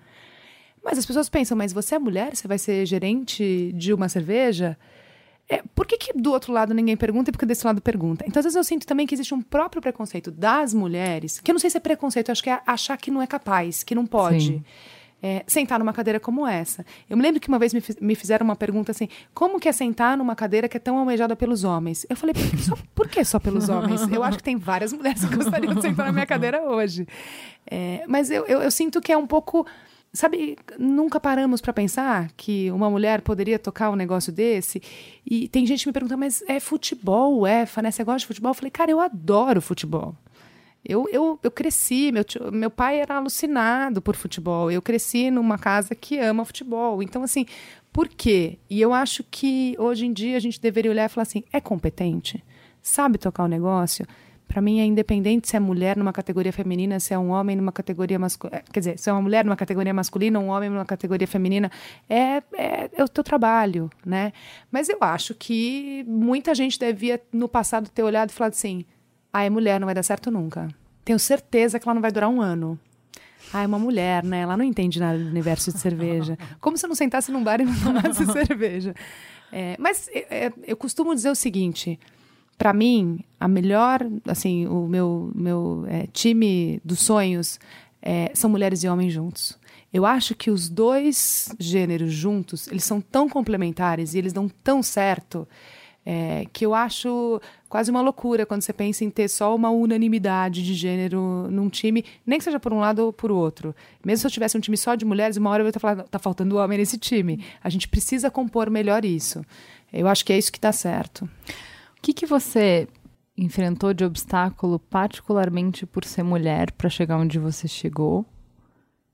Mas as pessoas pensam, mas você é mulher, você vai ser gerente de uma cerveja? É, por que, que do outro lado ninguém pergunta e por que desse lado pergunta? Então, às vezes eu sinto também que existe um próprio preconceito das mulheres, que eu não sei se é preconceito, acho que é achar que não é capaz, que não pode. Sim é, sentar numa cadeira como essa. Eu me lembro que uma vez me, me, fizeram uma pergunta assim: como que é sentar numa cadeira que é tão almejada pelos homens? Eu falei, por que só, por que só pelos homens? Eu acho que tem várias mulheres que gostariam de sentar na minha cadeira hoje. É, mas eu, eu, eu sinto que é um pouco. Sabe, nunca paramos para pensar que uma mulher poderia tocar um negócio desse. E tem gente que me pergunta, mas é futebol, é, né? Você gosta de futebol? Eu falei, cara, eu adoro futebol. Eu, eu, eu cresci, meu, tio, meu pai era alucinado por futebol. Eu cresci numa casa que ama futebol. Então, assim, por quê? E eu acho que hoje em dia a gente deveria olhar e falar assim: é competente? Sabe tocar o negócio? Para mim é independente se é mulher numa categoria feminina, se é um homem numa categoria masculina. Quer dizer, se é uma mulher numa categoria masculina, um homem numa categoria feminina. É, é, é o teu trabalho, né? Mas eu acho que muita gente devia, no passado, ter olhado e falado assim: é mulher, não vai dar certo nunca. Tenho certeza que ela não vai durar um ano. Ah, é uma mulher, né? Ela não entende nada do universo de cerveja. Como se eu não sentasse num bar e não tomasse cerveja. É, mas é, é, eu costumo dizer o seguinte: para mim, a melhor, assim, o meu, meu é, time dos sonhos é, são mulheres e homens juntos. Eu acho que os dois gêneros juntos, eles são tão complementares e eles dão tão certo é, que eu acho quase uma loucura quando você pensa em ter só uma unanimidade de gênero num time, nem que seja por um lado ou por outro. Mesmo se eu tivesse um time só de mulheres, uma hora eu ia estar falando, tá faltando homem nesse time. A gente precisa compor melhor isso. Eu acho que é isso que está certo. O que, que você enfrentou de obstáculo, particularmente por ser mulher, para chegar onde você chegou?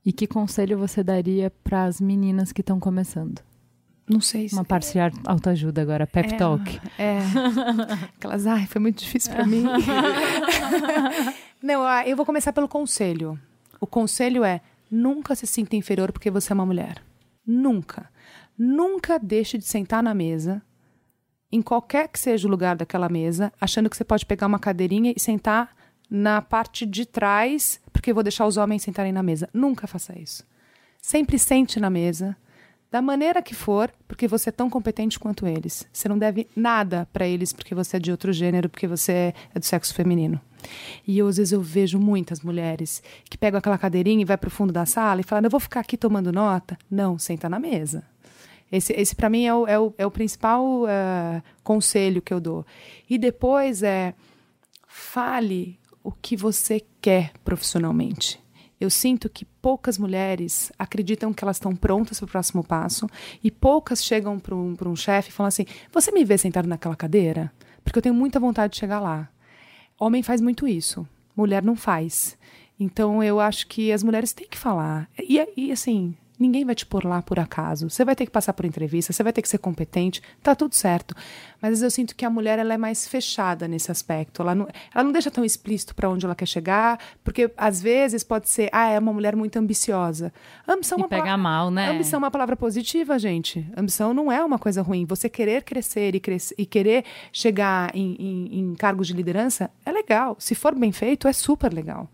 E que conselho você daria para as meninas que estão começando? Não sei se. Uma parte de autoajuda agora, pep é, talk. É. Aquelas, ai, foi muito difícil para mim. Não, eu vou começar pelo conselho. O conselho é: nunca se sinta inferior porque você é uma mulher. Nunca. Nunca deixe de sentar na mesa, em qualquer que seja o lugar daquela mesa, achando que você pode pegar uma cadeirinha e sentar na parte de trás, porque eu vou deixar os homens sentarem na mesa. Nunca faça isso. Sempre sente na mesa da maneira que for, porque você é tão competente quanto eles. Você não deve nada para eles porque você é de outro gênero, porque você é do sexo feminino. E eu, às vezes eu vejo muitas mulheres que pegam aquela cadeirinha e vai para o fundo da sala e falam: "Eu vou ficar aqui tomando nota". Não, senta na mesa. Esse, esse para mim é o, é o, é o principal uh, conselho que eu dou. E depois é fale o que você quer profissionalmente. Eu sinto que poucas mulheres acreditam que elas estão prontas para o próximo passo e poucas chegam para um, um chefe e falam assim: Você me vê sentado naquela cadeira? Porque eu tenho muita vontade de chegar lá. Homem faz muito isso, mulher não faz. Então eu acho que as mulheres têm que falar. E, e assim, Ninguém vai te pôr lá por acaso. Você vai ter que passar por entrevista, você vai ter que ser competente, tá tudo certo. Mas às vezes eu sinto que a mulher ela é mais fechada nesse aspecto. Ela não, ela não deixa tão explícito para onde ela quer chegar, porque às vezes pode ser, ah, é uma mulher muito ambiciosa. Ambição é uma pega palavra- mal, né? Ambição é uma palavra positiva, gente. Ambição não é uma coisa ruim. Você querer crescer e, e querer chegar em, em- em cargos de liderança é legal. Se for bem feito, é super legal.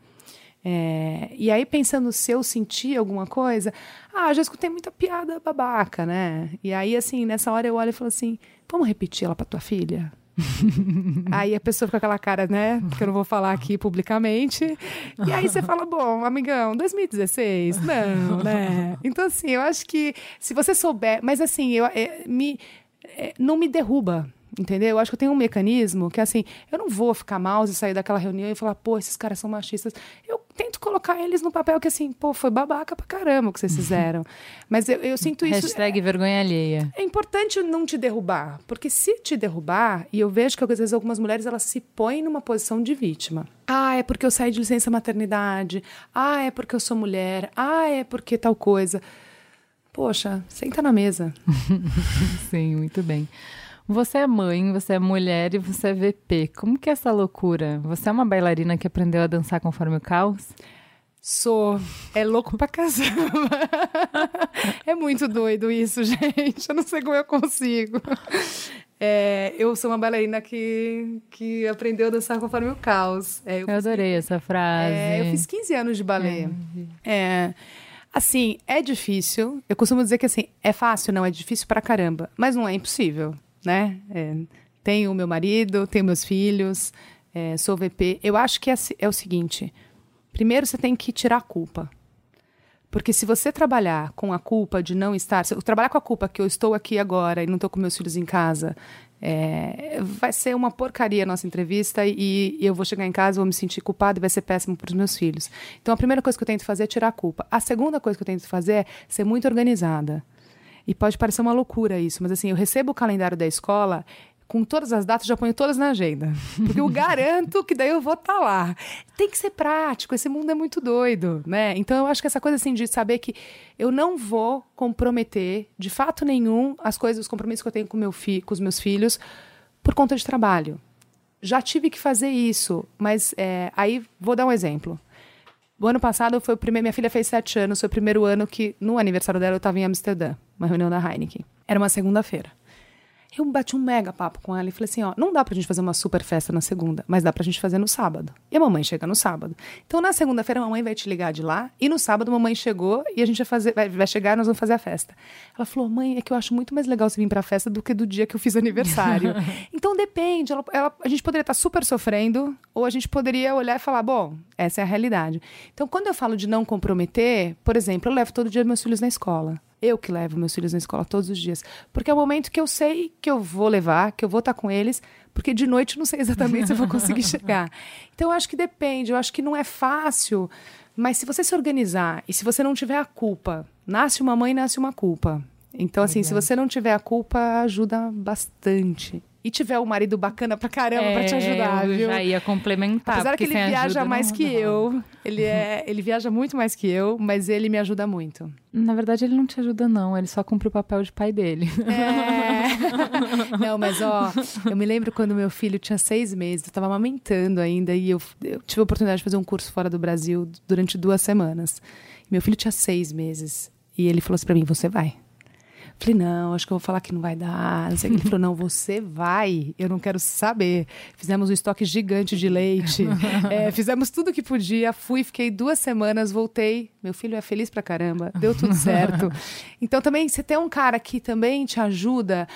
É, e aí, pensando se eu senti alguma coisa, ah, já escutei muita piada babaca, né? E aí, assim, nessa hora eu olho e falo assim: vamos repetir ela pra tua filha? aí a pessoa fica com aquela cara, né? Que eu não vou falar aqui publicamente. E aí você fala, bom, amigão, 2016? Não, né? Então, assim, eu acho que se você souber. Mas, assim, eu, é, me, é, não me derruba. Entendeu? Eu acho que eu tenho um mecanismo que, assim, eu não vou ficar mal e sair daquela reunião e falar, pô, esses caras são machistas. Eu colocar eles no papel que, assim, pô, foi babaca pra caramba o que vocês fizeram. Mas eu, eu sinto isso. Hashtag vergonha alheia. É importante não te derrubar, porque se te derrubar, e eu vejo que às vezes algumas mulheres elas se põem numa posição de vítima. Ah, é porque eu saí de licença maternidade. Ah, é porque eu sou mulher. Ah, é porque tal coisa. Poxa, senta na mesa. Sim, muito bem. Você é mãe, você é mulher e você é VP. Como que é essa loucura? Você é uma bailarina que aprendeu a dançar conforme o caos? Sou. É louco pra caramba. é muito doido isso, gente. Eu não sei como eu consigo. É, eu sou uma bailarina que, que aprendeu a dançar conforme o caos. É, eu Eu adorei essa frase. É, eu fiz 15 anos de balé. É, assim, é difícil. Eu costumo dizer que assim, é fácil, não, é difícil pra caramba. Mas não é impossível, né? É, tenho meu marido, tenho meus filhos, é, sou VP. Eu acho que é, é o seguinte: primeiro você tem que tirar a culpa. Porque se você trabalhar com a culpa de não estar, se eu trabalhar com a culpa que eu estou aqui agora e não estou com meus filhos em casa, é, vai ser uma porcaria a nossa entrevista e, e eu vou chegar em casa, vou me sentir culpada e vai ser péssimo para os meus filhos. Então a primeira coisa que eu tento fazer é tirar a culpa. A segunda coisa que eu tento fazer é ser muito organizada. E pode parecer uma loucura isso, mas assim, eu recebo o calendário da escola com todas as datas, já ponho todas na agenda. Porque eu garanto que daí eu vou estar lá. Tem que ser prático, esse mundo é muito doido, né? Então eu acho que essa coisa assim de saber que eu não vou comprometer de fato nenhum as coisas, os compromissos que eu tenho com, meu fi, com os meus filhos por conta de trabalho. Já tive que fazer isso, mas é, aí vou dar um exemplo. O ano passado foi o primeiro. Minha filha fez sete anos, foi o primeiro ano que, no aniversário dela, eu estava em Amsterdã, uma reunião da Heineken. Era uma segunda-feira. Eu bati um mega papo com ela e falei assim: ó, não dá pra gente fazer uma super festa na segunda, mas dá pra gente fazer no sábado. E a mamãe chega no sábado. Então, na segunda-feira, a mamãe vai te ligar de lá, e no sábado, a mamãe chegou e a gente vai, fazer, vai, vai chegar e nós vamos fazer a festa. Ela falou: mãe, é que eu acho muito mais legal você vir pra festa do que do dia que eu fiz aniversário. então, depende. Ela, ela- a gente poderia estar super sofrendo, ou a gente poderia olhar e falar: bom, essa é a realidade. Então, quando eu falo de não comprometer, por exemplo, eu levo todo dia meus filhos na escola. Eu que levo meus filhos na escola todos os dias. Porque é o momento que eu sei que eu vou levar, que eu vou estar com eles, porque de noite eu não sei exatamente se eu vou conseguir chegar. Então eu acho que depende, eu acho que não é fácil, mas se você se organizar e se você não tiver a culpa, nasce uma mãe, nasce uma culpa. Então, assim, se você não tiver a culpa, ajuda bastante. E tiver um marido bacana pra caramba pra te ajudar, É, eu viu? já ia complementar. Apesar que ele viaja ajuda não mais que eu, ele, é, ele viaja muito mais que eu, mas ele me ajuda muito. Na verdade, ele não te ajuda, não. Ele só cumpre o papel de pai dele. É. Não, mas ó, eu me lembro quando meu filho tinha seis meses, eu tava amamentando ainda e eu, eu tive a oportunidade de fazer um curso fora do Brasil durante duas semanas. Meu filho tinha seis meses e ele falou assim pra mim: Você vai? Falei, não, acho que eu vou falar que não vai dar. Não. Ele falou, não, você vai. Eu não quero saber. Fizemos um estoque gigante de leite. É, fizemos tudo que podia. Fui, fiquei duas semanas, voltei. Meu filho é feliz pra caramba. Deu tudo certo. Então, também, você tem um cara que também te ajuda,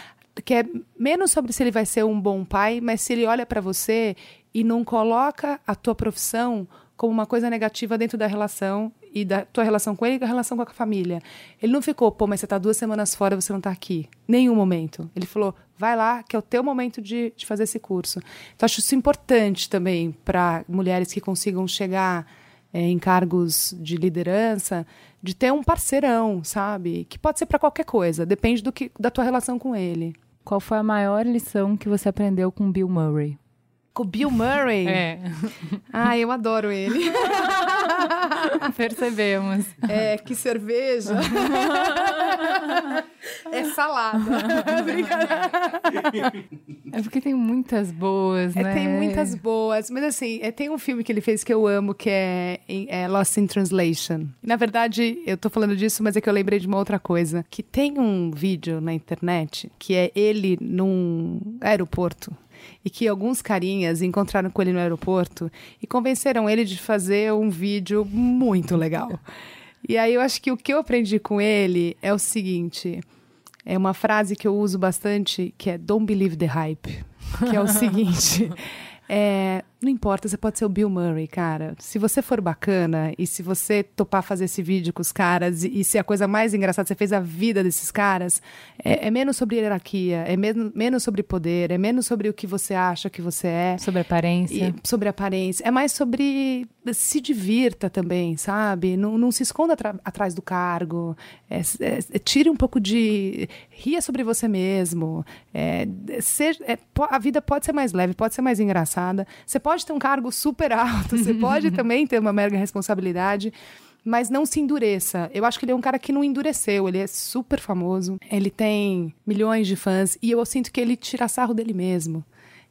que é menos sobre se ele vai ser um bom pai, mas se ele olha pra você e não coloca a tua profissão como uma coisa negativa dentro da relação e da tua relação com ele e da relação com a família. Ele não ficou, pô, mas você tá duas semanas fora você não tá aqui. Nenhum momento. Ele falou, vai lá, que é o teu momento de, de fazer esse curso. Então, acho isso importante também para mulheres que consigam chegar é, em cargos de liderança, de ter um parceirão, sabe? Que pode ser para qualquer coisa, depende do que, da tua relação com ele. Qual foi a maior lição que você aprendeu com Bill Murray? Com o Bill Murray. É. Ah, eu adoro ele. Percebemos. É, que cerveja. é salada. É porque tem muitas boas, É, né? tem muitas boas, mas assim, é, tem um filme que ele fez que eu amo, que é, é Lost in Translation. Na verdade, eu tô falando disso, mas é que eu lembrei de uma outra coisa. Que tem um vídeo na internet que é ele num aeroporto. E que alguns carinhas encontraram com ele no aeroporto e convenceram ele de fazer um vídeo muito legal. E aí eu acho que o que eu aprendi com ele é o seguinte: é uma frase que eu uso bastante, que é Don't believe the hype. Que é o seguinte. é, não importa, você pode ser o Bill Murray, cara. Se você for bacana e se você topar fazer esse vídeo com os caras e, e se a coisa mais engraçada, você fez a vida desses caras, é, é menos sobre hierarquia, é menos, menos sobre poder, é menos sobre o que você acha que você é. Sobre aparência. E sobre aparência. É mais sobre se divirta também, sabe? Não, não se esconda atrás do cargo. É, é, é, tire um pouco de. Ria sobre você mesmo. É, seja- é, a vida pode ser mais leve, pode ser mais engraçada. Você pode ter um cargo super alto, você pode também ter uma mega responsabilidade. Mas não se endureça. Eu acho que ele é um cara que não endureceu. Ele é super famoso. Ele tem milhões de fãs. E eu sinto que ele tira sarro dele mesmo.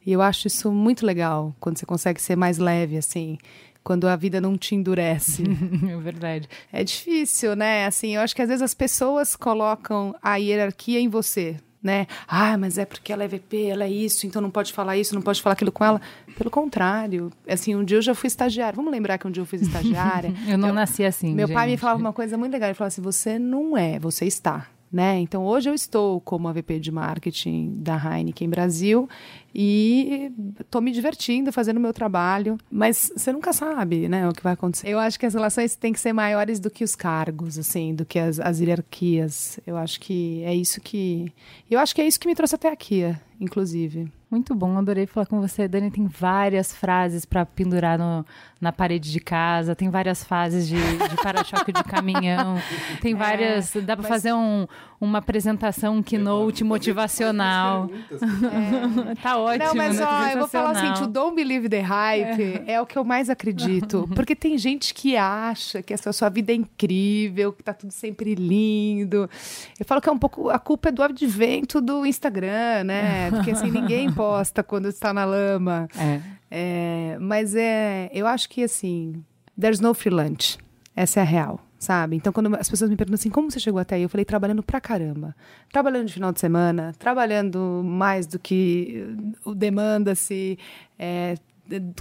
E eu acho isso muito legal, quando você consegue ser mais leve, assim, quando a vida não te endurece. É verdade. é difícil, né? Assim, eu acho que às vezes as pessoas colocam a hierarquia em você, né? Ah, mas é porque ela é VP, ela é isso, então não pode falar isso, não pode falar aquilo com ela. Pelo contrário, assim, um dia eu já fui estagiária. Vamos lembrar que um dia eu fui estagiária. Eu não nasci assim. Meu pai me gente. falava uma coisa muito legal. Ele falava assim: você não é, você está. Né? Então, hoje eu estou como a VP de marketing da Heineken Brasil e estou me divertindo, fazendo meu trabalho, mas você nunca sabe né, o que vai acontecer. Eu acho que as relações têm que ser maiores do que os cargos, assim, do que as, as hierarquias. Eu acho que é isso que. Eu acho que é isso que me trouxe até aqui, inclusive. Muito bom, adorei falar com você. Dani tem várias frases para pendurar no, na parede de casa, tem várias fases de, de para-choque de caminhão, tem várias. dá para mas- fazer um, uma apresentação, um keynote motivacional. tá ótimo. Não, mas né? ó, eu vou falar assim, o Don't Believe the Hype é. o que eu mais acredito. Porque tem gente que acha que essa sua vida é incrível, que tá tudo sempre lindo. Eu falo que é um pouco. A culpa é do advento do Instagram, né? Porque assim, ninguém posta quando está na lama. É. É, mas é, eu acho que assim, there's no free lunch. Essa é a real, sabe? Então, quando as pessoas me perguntam assim, como você chegou até aí? Eu falei, trabalhando pra caramba. Trabalhando de final de semana, trabalhando mais do que uh, demanda-se, é,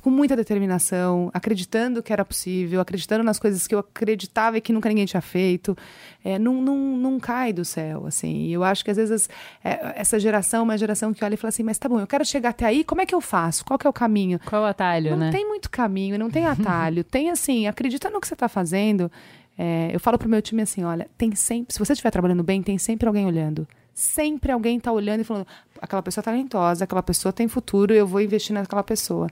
com muita determinação, acreditando que era possível, acreditando nas coisas que eu acreditava e que nunca ninguém tinha feito. É, não, não, não cai do céu, assim. E eu acho que às vezes é, essa geração é uma geração que olha e fala assim, mas tá bom, eu quero chegar até aí, como é que eu faço? Qual que é o caminho? Qual o atalho, Não né? tem muito caminho, não tem atalho. tem assim, acredita no que você está fazendo. É, eu falo pro meu time assim, olha, tem sempre, se você estiver trabalhando bem, tem sempre alguém olhando. Sempre alguém tá olhando e falando, aquela pessoa é talentosa, aquela pessoa tem futuro, eu vou investir naquela pessoa.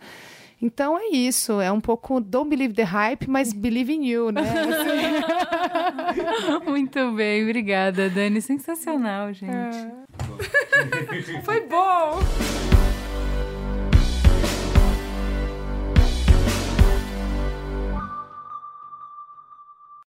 Então é isso, é um pouco don't believe the hype, mas believe in you, né? Muito bem, obrigada, Dani. Sensacional, gente. Foi bom!